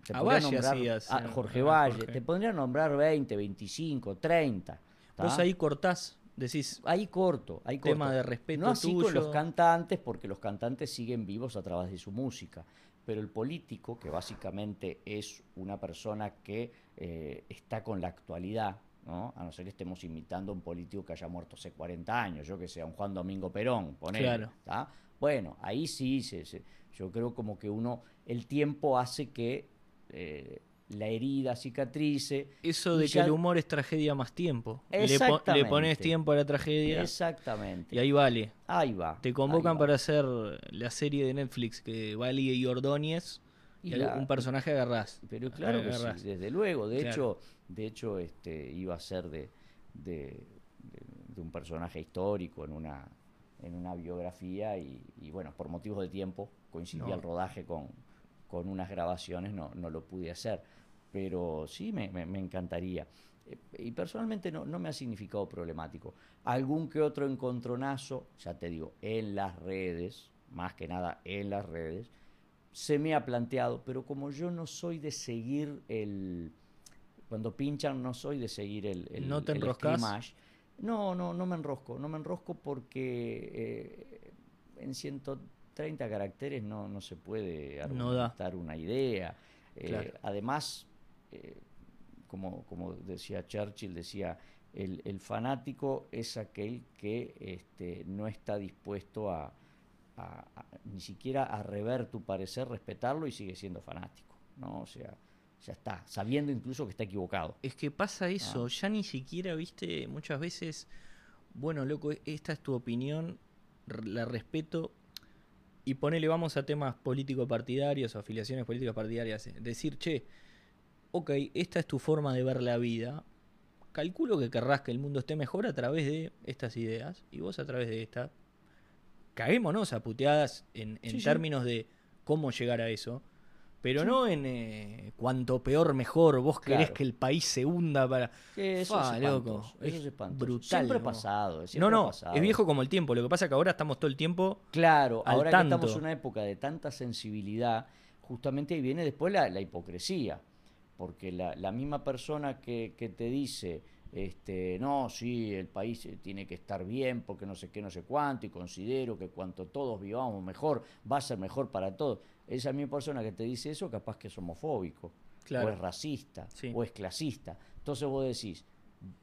te A podría Valle nombrar hacías, a Jorge a Valle, Jorge. te podría nombrar 20, 25, 30. ¿tá? Vos ahí cortás, decís, Ahí corto, ahí corto. Tema de respeto No así con los cantantes, porque los cantantes siguen vivos a través de su música. Pero el político, que básicamente es una persona que eh, está con la actualidad, ¿no? a no ser que estemos imitando a un político que haya muerto hace 40 años, yo que sea un Juan Domingo Perón, ponele, Claro. Bueno, ahí sí, se- se- yo creo como que uno, el tiempo hace que eh, la herida cicatrice. eso de que ya- el humor es tragedia más tiempo. Le, po- le Exactamente. pones tiempo a la tragedia Exactamente. y ahí vale. Ahí va. Te convocan va. para hacer la serie de Netflix que vale y Ordóñez y, Y la- un personaje agarrás. Pero claro que sí, desde luego. De Claro. hecho, de hecho este, iba a ser de, de, de- de un personaje histórico en una, en una biografía y, y, bueno, por motivos de tiempo coincidía No. el rodaje con, con unas grabaciones, no, no lo pude hacer. Pero sí, me, me- me encantaría. Eh, Y personalmente no, no me ha significado problemático. Algún que otro encontronazo, ya te digo, en las redes, más que nada en las redes, se me ha planteado, pero como yo no soy de seguir el... Cuando pinchan no soy de seguir el... el ¿No te el scrimmage. No, no, no me enrosco. No me enrosco porque eh, en 130 caracteres no, no se puede No da. argumentar una idea. Eh, Claro. Además, eh, como, como decía Churchill, decía, el, el fanático es aquel que este, no está dispuesto a, a- a- ni siquiera a rever tu parecer, respetarlo y sigue siendo fanático. ¿no? O sea, ya está, sabiendo incluso que está equivocado. Es que pasa Ah. eso, ya ni siquiera, viste, muchas veces, bueno, loco, esta es tu opinión, la respeto, y ponele, vamos a temas político-partidarios o afiliaciones políticas partidarias, decir, che, ok, esta es tu forma de ver la vida, calculo que querrás que el mundo esté mejor a través de estas ideas, y vos a través de esta, caguémonos a puteadas en, en Sí, sí. términos de cómo llegar a eso. Pero Sí. no en eh, cuanto peor mejor, vos querés que el país se hunda para... Eso es loco, espantoso, eso es es brutal, Siempre ¿no? pasado. No, siempre ha no, pasado. es viejo como el tiempo. Lo que pasa es que ahora estamos todo el tiempo... Claro, al ahora que estamos en una época de tanta sensibilidad, justamente ahí viene después la, la hipocresía. Porque la, la misma persona que, que te dice, este, no, sí, el país eh, tiene que estar bien porque no sé qué, no sé cuánto, y considero que cuanto todos vivamos mejor, va a ser mejor para todos. Esa misma persona que te dice eso, capaz que es homofóbico. o es racista, Sí. o es clasista. Entonces vos decís,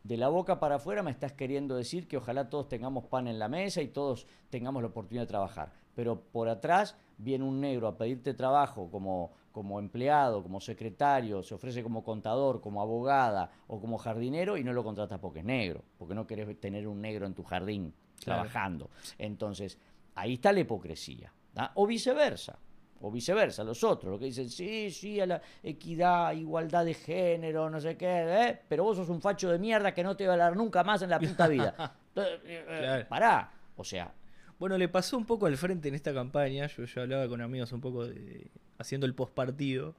de la boca para afuera me estás queriendo decir que ojalá todos tengamos pan en la mesa y todos tengamos la oportunidad de trabajar. Pero por atrás viene un negro a pedirte trabajo como, como empleado, como secretario, se ofrece como contador, como abogada o como jardinero y no lo contratas porque es negro, porque no querés tener un negro en tu jardín Claro. trabajando. Entonces, ahí está la hipocresía. O viceversa. O viceversa, los otros, lo que dicen, sí, sí, a la equidad, igualdad de género, no sé qué, ¿eh? pero vos sos un facho de mierda que no te va a hablar nunca más en la puta vida. Eh, eh, Claro. Pará. O sea, Bueno, le pasó un poco al frente en esta campaña. Yo, yo hablaba con amigos un poco de- haciendo el postpartido.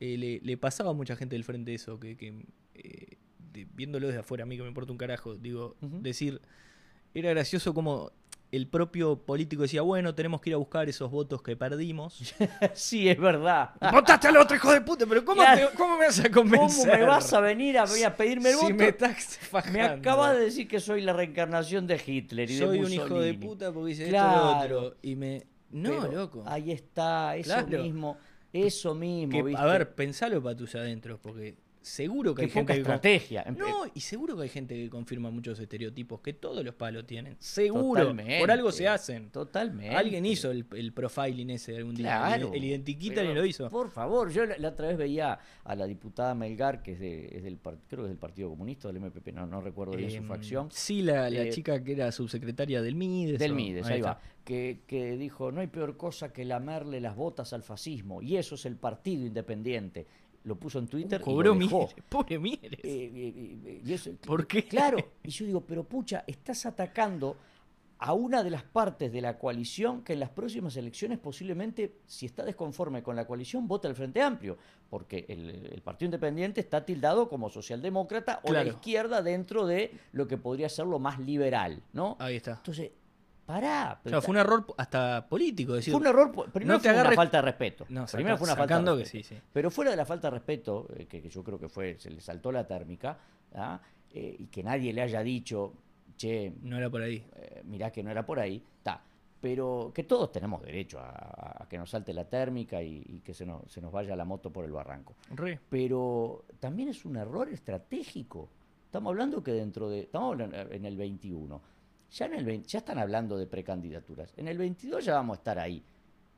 Eh, le, le pasaba a mucha gente del frente eso, que, que, eh, de- viéndolo desde afuera, a mí que me importa un carajo, digo, decir, era gracioso como el propio político decía, bueno, tenemos que ir a buscar esos votos que perdimos. sí, es verdad. ¡Votaste al otro hijo de puta! ¿Pero cómo, Claro. te- cómo me vas a ¿Cómo convencer? me vas a venir a, a pedirme el si voto? me estás Me fajando? acabas de decir que soy la reencarnación de Hitler y de Soy un hijo de puta porque hice Claro. esto y lo otro. Y me... No, Pero loco. Ahí está, eso Claro. mismo, eso mismo, Que, ¿viste? a ver, pensalo para tus adentros, porque seguro que Qué hay gente que estrategia. No, y seguro que hay gente que confirma muchos estereotipos que todos los palos tienen. Seguro. Totalmente. Por algo se hacen. Totalmente. Alguien hizo el, el profiling ese algún día. El, el identiquita ni lo hizo. Por favor, yo la, la otra vez veía a la diputada Melgar, que es, de- es del creo que es del Partido Comunista del MPP, no, no recuerdo bien su Em, facción. Sí, la, la Eh, chica que era subsecretaria del MIDES. Del o- Mides, ahí, está. va. Que, que dijo, no hay peor cosa que lamerle las botas al fascismo. Y eso es el partido independiente. Lo puso en Twitter y Cobró lo dejó. Mieres. Pobre Mieres. Eh, eh, eh, y eso- ¿Por qué? Claro. Y yo digo, pero pucha, estás atacando a una de las partes de la coalición que en las próximas elecciones posiblemente, si está desconforme con la coalición, vote al Frente Amplio, porque el, el Partido Independiente está tildado como socialdemócrata o la izquierda dentro de lo que podría ser lo más liberal, ¿no? Ahí está. Entonces, pará. pero Claro, fue un error hasta político. Decir, fue un error, primero no te fue una falta de respeto. No, primero saca- fue una falta de sacando que respeto. sí, sí. Pero fuera de la falta de respeto, eh, que, que yo creo que fue, se le saltó la térmica, ¿ah? Eh, y que nadie le haya dicho, che, No era por ahí. eh, mirá que no era por ahí, está. Pero que todos tenemos derecho a, a que nos salte la térmica y, y que se nos, se nos vaya la moto por el barranco. Re. Pero también es un error estratégico. Estamos hablando que dentro de. Estamos hablando en el 21. Ya, en el 20 ya están hablando de precandidaturas. En el 22 ya vamos a estar ahí.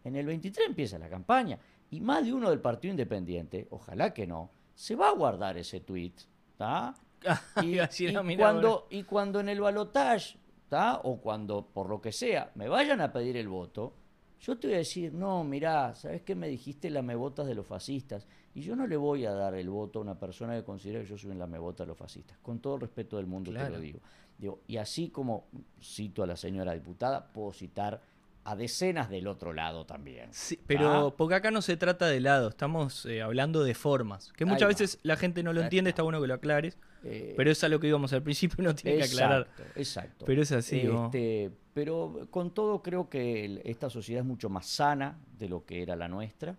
En el 23 empieza la campaña. Y más de uno del Partido Independiente, ojalá que no, se va a guardar ese tweet. ¿tá? Y, cuando, y cuando en el balotage, ¿tá? o cuando por lo que sea, me vayan a pedir el voto, yo te voy a decir, no, mirá, ¿sabes qué me dijiste la me votas de los fascistas? Y yo no le voy a dar el voto a una persona que considera que yo soy un me vota de los fascistas. Con todo el respeto del mundo te Claro. lo digo. Digo. Y así como cito a la señora diputada, puedo citar a decenas del otro lado también. Sí, pero Ah. porque acá no se trata de lado, estamos eh, hablando de formas. Que muchas veces la gente no lo entiende, está. bueno que lo aclares. Eh, Pero es a lo que íbamos al principio no tiene que aclarar. Exacto. Pero es así, ¿no? Este, pero con todo creo que esta sociedad es mucho más sana de lo que era la nuestra.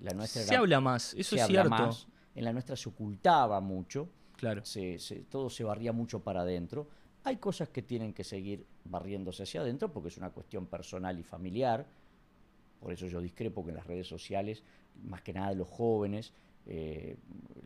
La nuestra Se era- habla más, eso es cierto. más. En la nuestra se ocultaba mucho, Claro. se- se- todo se barría mucho para adentro. Hay cosas que tienen que seguir barriéndose hacia adentro porque es una cuestión personal y familiar. Por eso yo discrepo que en las redes sociales, más que nada los jóvenes eh,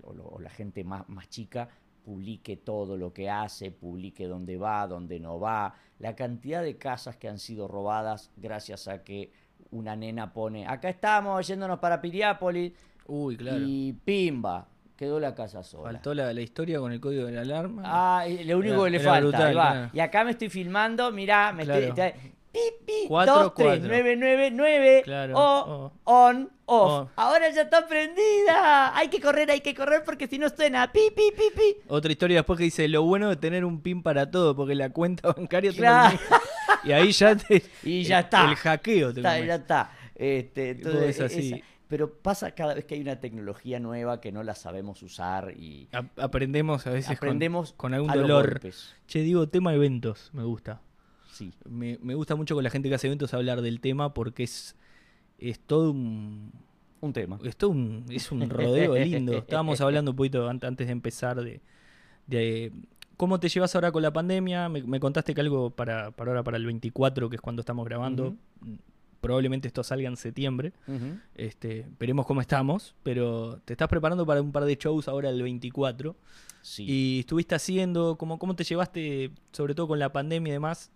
o, la gente más, más chica, publique todo lo que hace, publique dónde va, dónde no va. La cantidad de casas que han sido robadas gracias a que una nena pone, acá estamos yéndonos para Piriápolis Uy, claro. y pimba, quedó la casa sola. Faltó la, la historia con el código de la alarma. Ah, lo único Era- que le falta, brutal, ahí va. claro. Y acá me estoy filmando, mirá, me Claro. estoy... está- Pi, pi, Cuatro, dos, tres, cuatro. nueve, nueve, nueve, Claro. o, Oh. on, off. Oh. Ahora ya está prendida. Hay que correr, hay que correr porque si no suena pi, pi, pi, pi. Otra historia después que dice lo bueno de tener un pin para todo, porque la cuenta bancaria tengo Claro. el. Y ahí ya te, Y ya está. El hackeo te Está, ya está. Este, entonces, es así. esa- pero pasa cada vez que hay una tecnología nueva que no la sabemos usar y Ap- Aprendemos a veces con- aprendemos con, algún a dolor. Che, digo, tema eventos, me gusta. Sí. Me, me gusta mucho con la gente que hace eventos hablar del tema porque es, es todo un, Un tema. es todo un, es un rodeo lindo. Estábamos hablando un poquito an- antes de empezar de, de cómo te llevas ahora con la pandemia. Me, me contaste que algo para, para ahora, para el 24, que es cuando estamos grabando, probablemente esto salga en septiembre. este, veremos cómo estamos, pero te estás preparando para un par de shows ahora el 24. Sí. Y estuviste haciendo, ¿cómo, ¿cómo te llevaste, sobre todo con la pandemia y demás,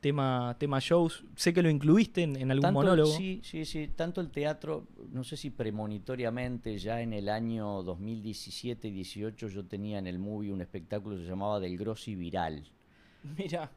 tema, tema shows? Sé que lo incluiste en, en algún Tanto- monólogo. Sí, sí, sí. Tanto el teatro, no sé si premonitoriamente, ya en el año 2017 y 18 yo tenía en el movie un espectáculo que se llamaba Del Grossi Viral. Mira.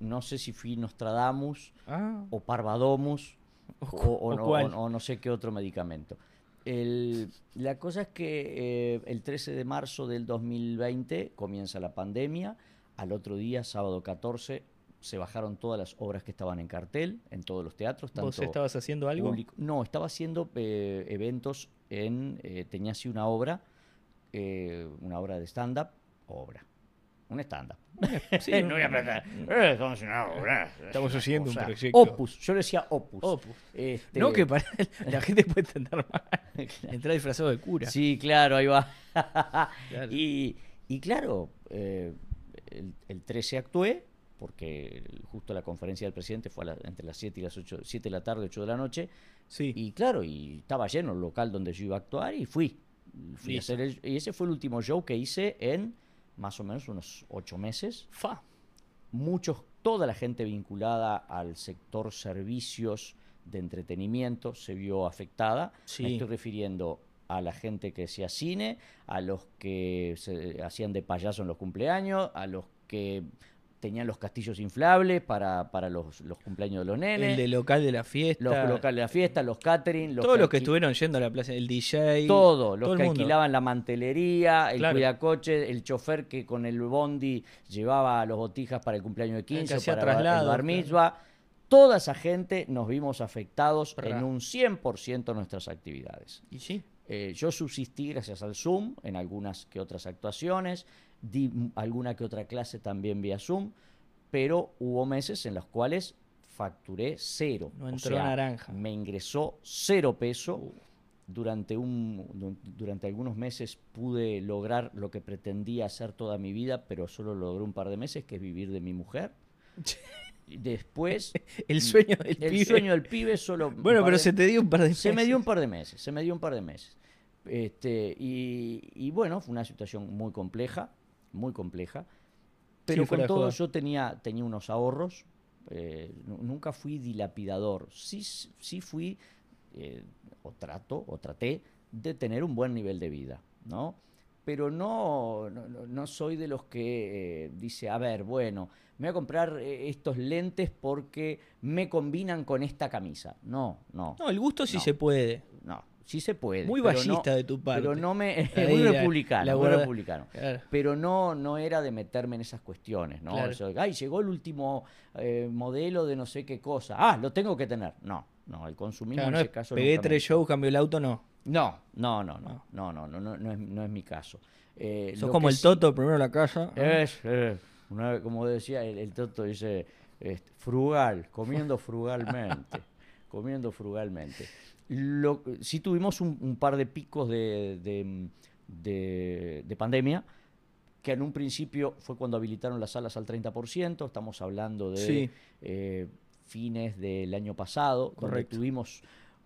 No sé si fui Nostradamus Ah, o Parvadomus o, o o no, o no sé qué otro medicamento. El- la cosa es que eh, el 13 de marzo del 2020 comienza la pandemia. Al otro día, sábado 14, se bajaron todas las obras que estaban en cartel en todos los teatros. ¿Vos tanto estabas haciendo algo? público- No, estaba haciendo eh, eventos en. eh, tenía así una obra, una obra de stand-up, obra. Un stand-up. Sí, no voy a apretar. Eh, estamos haciendo. Estamos un O sea, proyecto. Opus, yo le decía opus. Opus. Este, No, que para la gente puede entender mal. Entrar disfrazado de cura. Sí, claro, ahí va. Claro. Y, y claro, eh, el, el 13 actué, porque justo la conferencia del presidente fue la- entre las 7 y las 8, 7 de la tarde, 8 de la noche. Sí. Y claro, y estaba lleno el local donde yo iba a actuar y fui. Fui a hacer el- y ese fue el último show que hice en más o menos unos 8 meses. Fa. Muchos, toda la gente vinculada al sector servicios de entretenimiento se vio afectada. Sí. Me estoy refiriendo a la gente que hacía cine, a los que se hacían de payaso en los cumpleaños, a los que tenían los castillos inflables para, para los, los cumpleaños de los nenes, El de local de la fiesta. los locales de la fiesta, los catering, los Todos los que estuvieron yendo a la plaza, el DJ. todo, los todo el que alquilaban la mantelería, el Claro. cuidacoche, el chofer que con el bondi llevaba los botijas para el cumpleaños de 15, hacía para el traslados, bar claro. mitzvah. Toda esa gente nos vimos afectados en un 100% de nuestras actividades. Y sí. Eh, yo subsistí gracias al Zoom en algunas que otras actuaciones, di alguna que otra clase también vía Zoom, pero hubo meses en los cuales facturé cero. No O entró sea, naranja. Me ingresó cero peso. Uh. Durante, un, du- durante algunos meses pude lograr lo que pretendía hacer toda mi vida, pero solo logré un par de meses, que es vivir de mi mujer. Después, El sueño del el pibe. sueño del pibe solo... Bueno, pero de- se te dio un par de se me dio un meses. par de meses, se me dio un par de meses. Este, y, y bueno, fue una situación muy compleja, muy compleja. Pero Sí, con todo yo tenía, tenía unos ahorros, eh, nu- nunca fui dilapidador, sí, sí fui, eh, o trato, o traté de tener un buen nivel de vida, ¿no? Pero no, no, no- soy de los que eh, dice, a ver, bueno, me voy a comprar estos lentes porque me combinan con esta camisa. No, no. No, el gusto sí No. se puede. No, sí se puede. Muy pero ballista no- de tu parte. Pero no me. Ahí muy la- republicano. la muy guarda- republicano. Claro. Pero no, no era de meterme en esas cuestiones, ¿no? Claro. Eso Ay, llegó el último eh, modelo de no sé qué cosa. Ah, lo tengo que tener. No, no, el consumismo Claro, en no ese es caso. pegué tres shows, cambió el auto, no. No, no, no, no, no, no, no, no, no es, no es mi caso. Eh, Sos como el sí- Toto, primero la casa. es, eh, una como decía el, el Toto, dice, este, frugal, comiendo frugalmente, comiendo frugalmente. Lo, sí tuvimos un, un par de picos de, de- de- de pandemia, que en un principio fue cuando habilitaron las salas al 30%, estamos hablando de Sí. eh, fines del año pasado, donde Correcto. tuvimos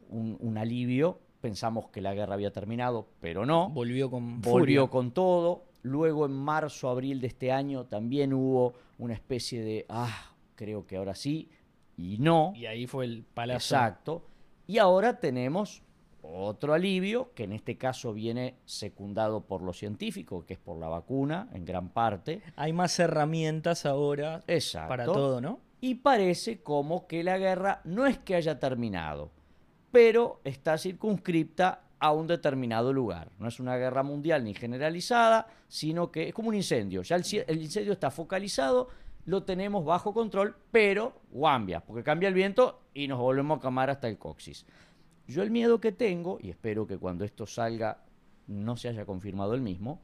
un, un alivio, pensamos que la guerra había terminado, pero no Volvió con volvió furia. con todo. Luego en marzo, abril de este año también hubo una especie de, ah, creo que ahora sí, y no. Y ahí fue el palazo. Exacto. Y ahora tenemos otro alivio, que en este caso viene secundado por lo científico, que es por la vacuna, en gran parte. Hay más herramientas ahora Exacto. para todo, ¿no? Y parece como que la guerra no es que haya terminado, pero está circunscripta a un determinado lugar. No es una guerra mundial ni generalizada, sino que es como un incendio. Ya el, el incendio está focalizado, lo tenemos bajo control, pero guambia, porque cambia el viento y nos volvemos a quemar hasta el coxis. Yo el miedo que tengo, y espero que cuando esto salga no se haya confirmado el mismo,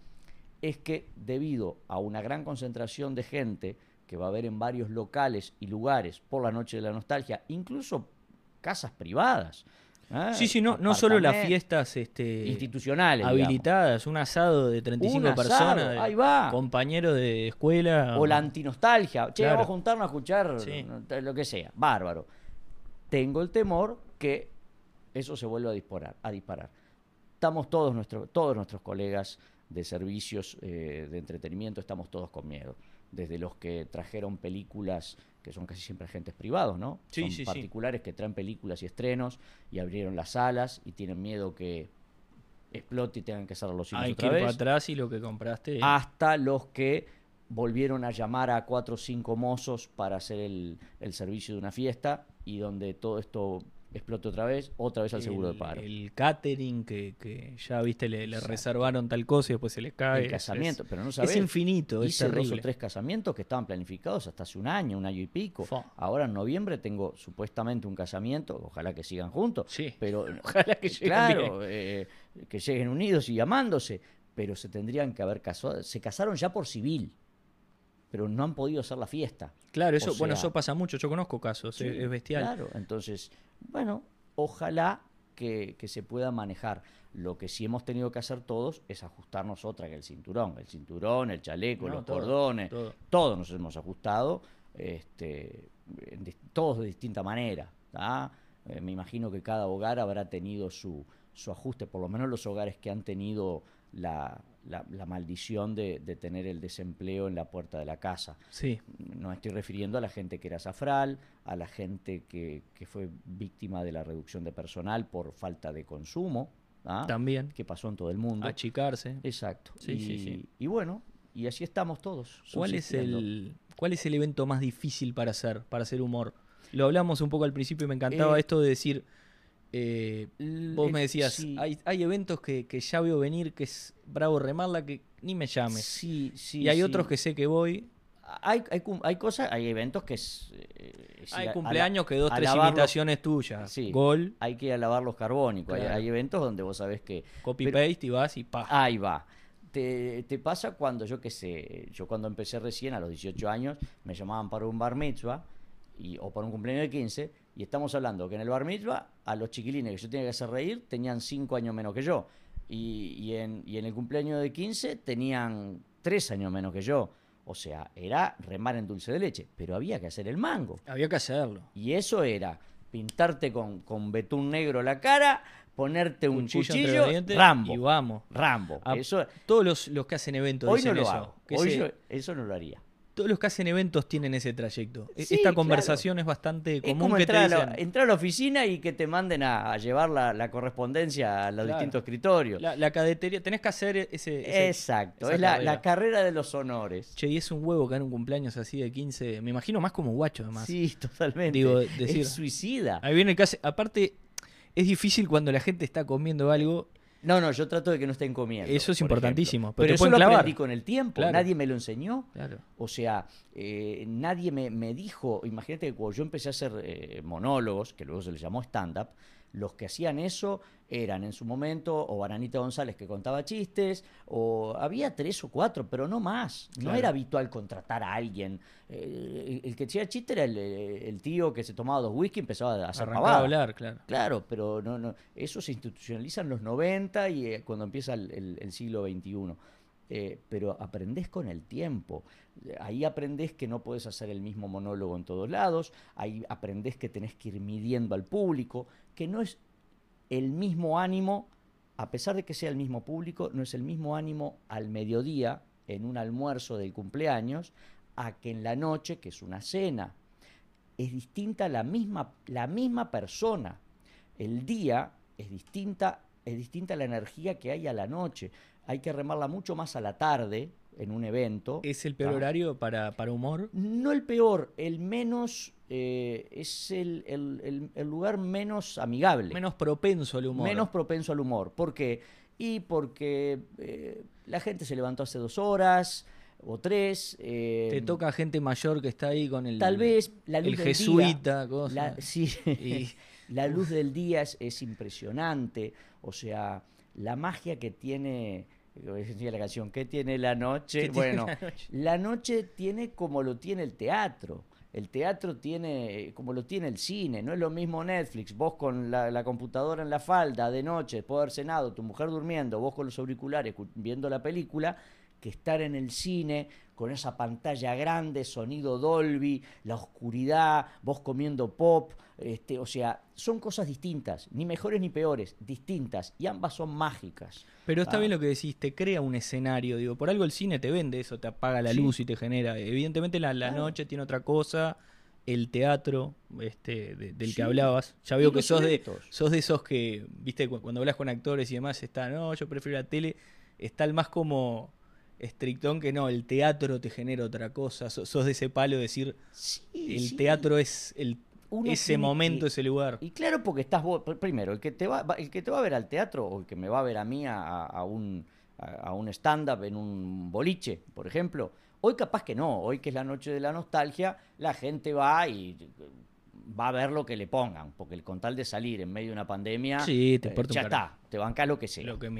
es que debido a una gran concentración de gente que va a haber en varios locales y lugares por la noche de la nostalgia, incluso casas privadas. ¿Eh? Sí, sí, no, no solo las fiestas este, institucionales. digamos. habilitadas, un asado de 35 Un asado, personas, ahí va. compañero de escuela. O la antinostalgia. Che, Claro. vamos a juntarnos a escuchar Sí. lo que sea. Bárbaro. tengo el temor que eso se vuelva a disparar. A disparar. Estamos todos, nuestros todos nuestros colegas de servicios eh, de entretenimiento, estamos todos con miedo. Desde los que trajeron películas, que son casi siempre agentes privados, ¿no? Sí, son sí, sí. particulares que traen películas y estrenos y abrieron las salas y tienen miedo que explote y tengan que cerrar los cines Hay otra que ir vez para atrás y lo que compraste. hasta los que volvieron a llamar a cuatro o cinco mozos para hacer el, el servicio de una fiesta y donde todo esto explote otra vez, otra vez al seguro de paro. el catering que, que ya viste le, le reservaron tal cosa y después se les cae. El Es- casamiento, es, pero no es sabés. infinito, es Hice dos terrible. o tres casamientos que estaban planificados hasta hace un año, un año y pico. Ahora en noviembre tengo supuestamente un casamiento, ojalá que sigan juntos. Sí. Pero Ojalá que lleguen claro, eh, que lleguen unidos y amándose, pero se tendrían que haber casado. Se casaron ya por civil, pero no han podido hacer la fiesta. Claro, eso, O bueno, eso pasa mucho. Yo conozco casos, Sí, es, es bestial. Claro, entonces, bueno, ojalá que, que se pueda manejar. Lo que sí hemos tenido que hacer todos es ajustarnos otra que el cinturón. El cinturón, el chaleco, No, los todo, cordones, todo. todos nos hemos ajustado, este, en todos de distinta manera. Eh, me imagino que cada hogar habrá tenido su, su ajuste, por lo menos los hogares que han tenido la, la- la maldición de, de tener el desempleo en la puerta de la casa. Sí, No estoy refiriendo a la gente que era zafral, a la gente que, que fue víctima de la reducción de personal por falta de consumo, ¿ah? también. que pasó en todo el mundo. Achicarse. Exacto. Sí, y, sí, sí. y bueno, y así estamos todos. ¿Cuál es, el, ¿Cuál es el evento más difícil para hacer, para hacer humor? Lo hablamos un poco al principio y me encantaba Eh, esto de decir, eh, vos me decías, sí, hay, hay eventos que, que ya veo venir, que es bravo remarla, que ni me llames. Sí, sí, y hay sí. otros que sé que voy. Hay, hay, hay cosas, hay eventos que es... eh, Hay la- cumpleaños que dos, tres los- invitaciones tuyas. Sí. Gol, Hay que ir a lavar los carbónicos. Hay, eventos donde vos sabés que... copy pero- paste y vas y pa. Ahí va. Te, te pasa cuando, yo qué sé, yo cuando empecé recién, a los 18 años, me llamaban para un bar mitzvah y, o para un cumpleaños de 15, y estamos hablando que en el bar mitzvah, a los chiquilines que yo tenía que hacer reír, tenían 5 años menos que yo. Y, y en, y en el cumpleaños de 15 tenían 3 años menos que yo. O sea, era remar en dulce de leche, pero había que hacer el mango. Había que hacerlo. Y eso era pintarte con, con betún negro la cara, ponerte un Cuchillo Rambo. Y vamos. Rambo. Eso, Todos los, los que hacen eventos hoy no lo eso. hago. Hoy yo eso no lo haría. Todos los que hacen eventos tienen ese trayecto. E- Sí, Esta claro. conversación es bastante Es común como que te entrar, a la, entrar a la oficina y que te manden a, a llevar la, la correspondencia a los Claro. distintos escritorios. La, la cadetería, tenés que hacer ese. ese- Exacto, es la, carrera. la carrera de los honores. Che, y es un huevo que en un cumpleaños así de 15. Me imagino más como guacho, además. Sí, totalmente. Digo, decir- es suicida. Ahí viene el caso. Aparte, es difícil cuando la gente está comiendo algo. No, no, yo trato de que no estén comiendo. Eso es por importantísimo, pero Pero, eso lo clavar. aprendí con el tiempo. Claro. Nadie me lo enseñó. Claro. O sea, eh, nadie me, me dijo, imagínate que cuando yo empecé a hacer eh, monólogos, que luego se les llamó stand-up, los que hacían eso eran en su momento o Baranita González que contaba chistes, o había tres o cuatro, pero no más. No era habitual contratar a alguien. Eh, el, el que hacía chiste era el, el tío que se tomaba dos whisky y empezaba a hacer a hablar, claro. Claro, pero no, no, eso se institucionaliza en los 90 y eh, cuando empieza el, siglo XXI. Eh, pero aprendés con el tiempo. Ahí aprendés que no puedes hacer el mismo monólogo en todos lados. Ahí aprendés que tenés que ir midiendo al público, que no es el mismo ánimo, a pesar de que sea el mismo público, no es el mismo ánimo al mediodía, en un almuerzo del cumpleaños, a que en la noche, que es una cena. Es distinta la misma, la misma persona. El día es distinta, es distinta la energía que hay a la noche. Hay que remarla mucho más a la tarde en un evento. ¿Es el peor horario para, para humor? No el peor, el menos, eh, es el, el- el- el lugar menos amigable. Menos propenso al humor. Menos propenso al humor. ¿Por qué? Y porque eh, la gente se levantó hace dos horas o tres. eh, Te toca gente mayor que está ahí con el. Tal vez la luz el del jesuita, día, cosa. la, sí, Y- la luz del día es, es impresionante. O sea, la magia que tiene, decía la canción, ¿qué tiene la noche? ¿Qué tiene bueno, la noche? la noche tiene como lo tiene el teatro. El teatro tiene como lo tiene el cine, no es lo mismo Netflix, vos con la, la computadora en la falda de noche, después de haber cenado, tu mujer durmiendo, vos con los auriculares cu- viendo la película, que estar en el cine con esa pantalla grande, sonido Dolby, la oscuridad, vos comiendo pop, este, o sea, son cosas distintas, ni mejores ni peores, distintas, y ambas son mágicas. Pero está bien lo que decís, te crea un escenario, digo, por algo el cine te vende eso, te apaga la luz y te genera. Evidentemente la, la noche tiene otra cosa, el teatro este, del que hablabas. Ya veo que sos de, sos de esos que, viste, cuando hablas con actores y demás, está, no, yo prefiero la tele, está el más como estrictón que no, el teatro te genera otra cosa. Sos, de ese palo de decir, el teatro es el ese momento, ese lugar. Y claro, porque estás vos, primero, el que te va, el que te va a ver al teatro o el que me va a ver a mí a, un, a, un stand-up en un boliche, por ejemplo, hoy capaz que no, hoy que es la noche de la nostalgia, la gente va y va a ver lo que le pongan, porque el con tal de salir en medio de una pandemia, sí, te eh, ya está, te banca lo que sea. Lo que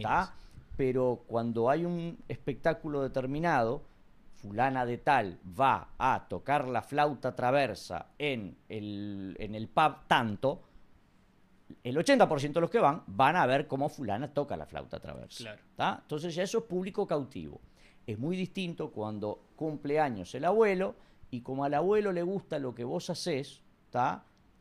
pero cuando hay un espectáculo determinado, fulana de tal va a tocar la flauta traversa en el, en el pub tanto, el 80% de los que van van a ver cómo fulana toca la flauta traversa. Entonces ya eso es público cautivo. Es muy distinto cuando cumple años el abuelo y como al abuelo le gusta lo que vos haces,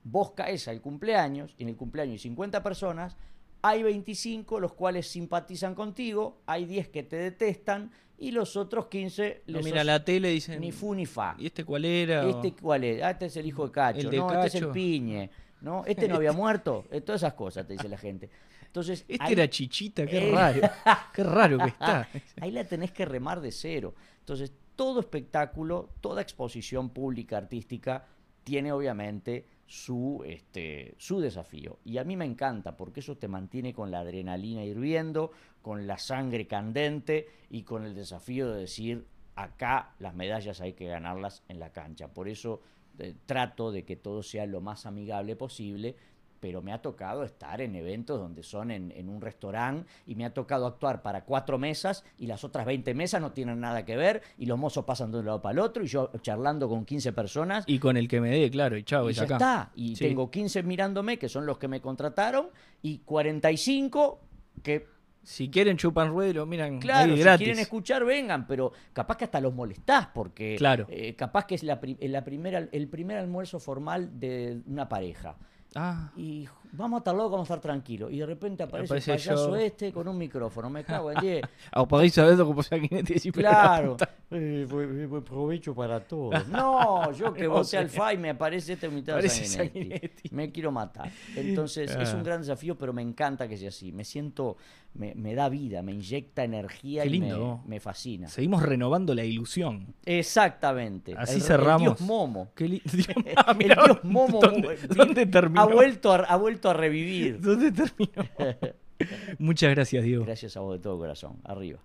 vos caes al cumpleaños, y en el cumpleaños hay 50 personas, hay 25 los cuales simpatizan contigo, hay 10 que te detestan y los otros 15 les mira la tele dicen ni fu ni fa. ¿Y este cuál era? Este cuál es? Ah, este es el hijo de Cacho, no, este es el Piñe, ¿no? Este no había muerto, eh, todas esas cosas te dice la gente. Entonces, este era Chichita, qué raro. qué raro que está. ahí la tenés que remar de cero. Entonces, todo espectáculo, toda exposición pública artística tiene obviamente su, este, su desafío. Y a mí me encanta porque eso te mantiene con la adrenalina hirviendo, con la sangre candente y con el desafío de decir, acá las medallas hay que ganarlas en la cancha. Por eso eh, trato de que todo sea lo más amigable posible pero me ha tocado estar en eventos donde son en, un restaurante y me ha tocado actuar para cuatro mesas y las otras 20 mesas no tienen nada que ver y los mozos pasan de un lado para el otro y yo charlando con 15 personas. Y con el que me dé, claro, y chao, y ya está. Y tengo 15 mirándome, que son los que me contrataron, y 45 que si quieren chupan ruedo, miran claro, si quieren escuchar, vengan, pero capaz que hasta los molestás, porque claro. Eh, capaz que es la, la primera, el primer almuerzo formal de una pareja. Ah. Y vamos a estar locos, vamos a estar tranquilos. Y de repente aparece, el payaso este con un micrófono. Me cago en 10. podéis saber como Sanguinetti. Claro. Eh, fue, provecho para todos. No, yo que voté al FA y me aparece este mitad de. Me quiero matar. Entonces es un ah. gran desafío, pero me encanta que sea así. Me siento, me, me da vida, me inyecta energía y me, me, fascina. Seguimos renovando la ilusión. Exactamente. Así cerramos. El Dios Momo. Dios, ah, el Dios Momo. ¿Dónde, ¿dónde terminó? Ha vuelto a, ha vuelto a revivir. ¿Dónde terminó? Muchas gracias, Diego. Gracias a vos de todo corazón. Arriba.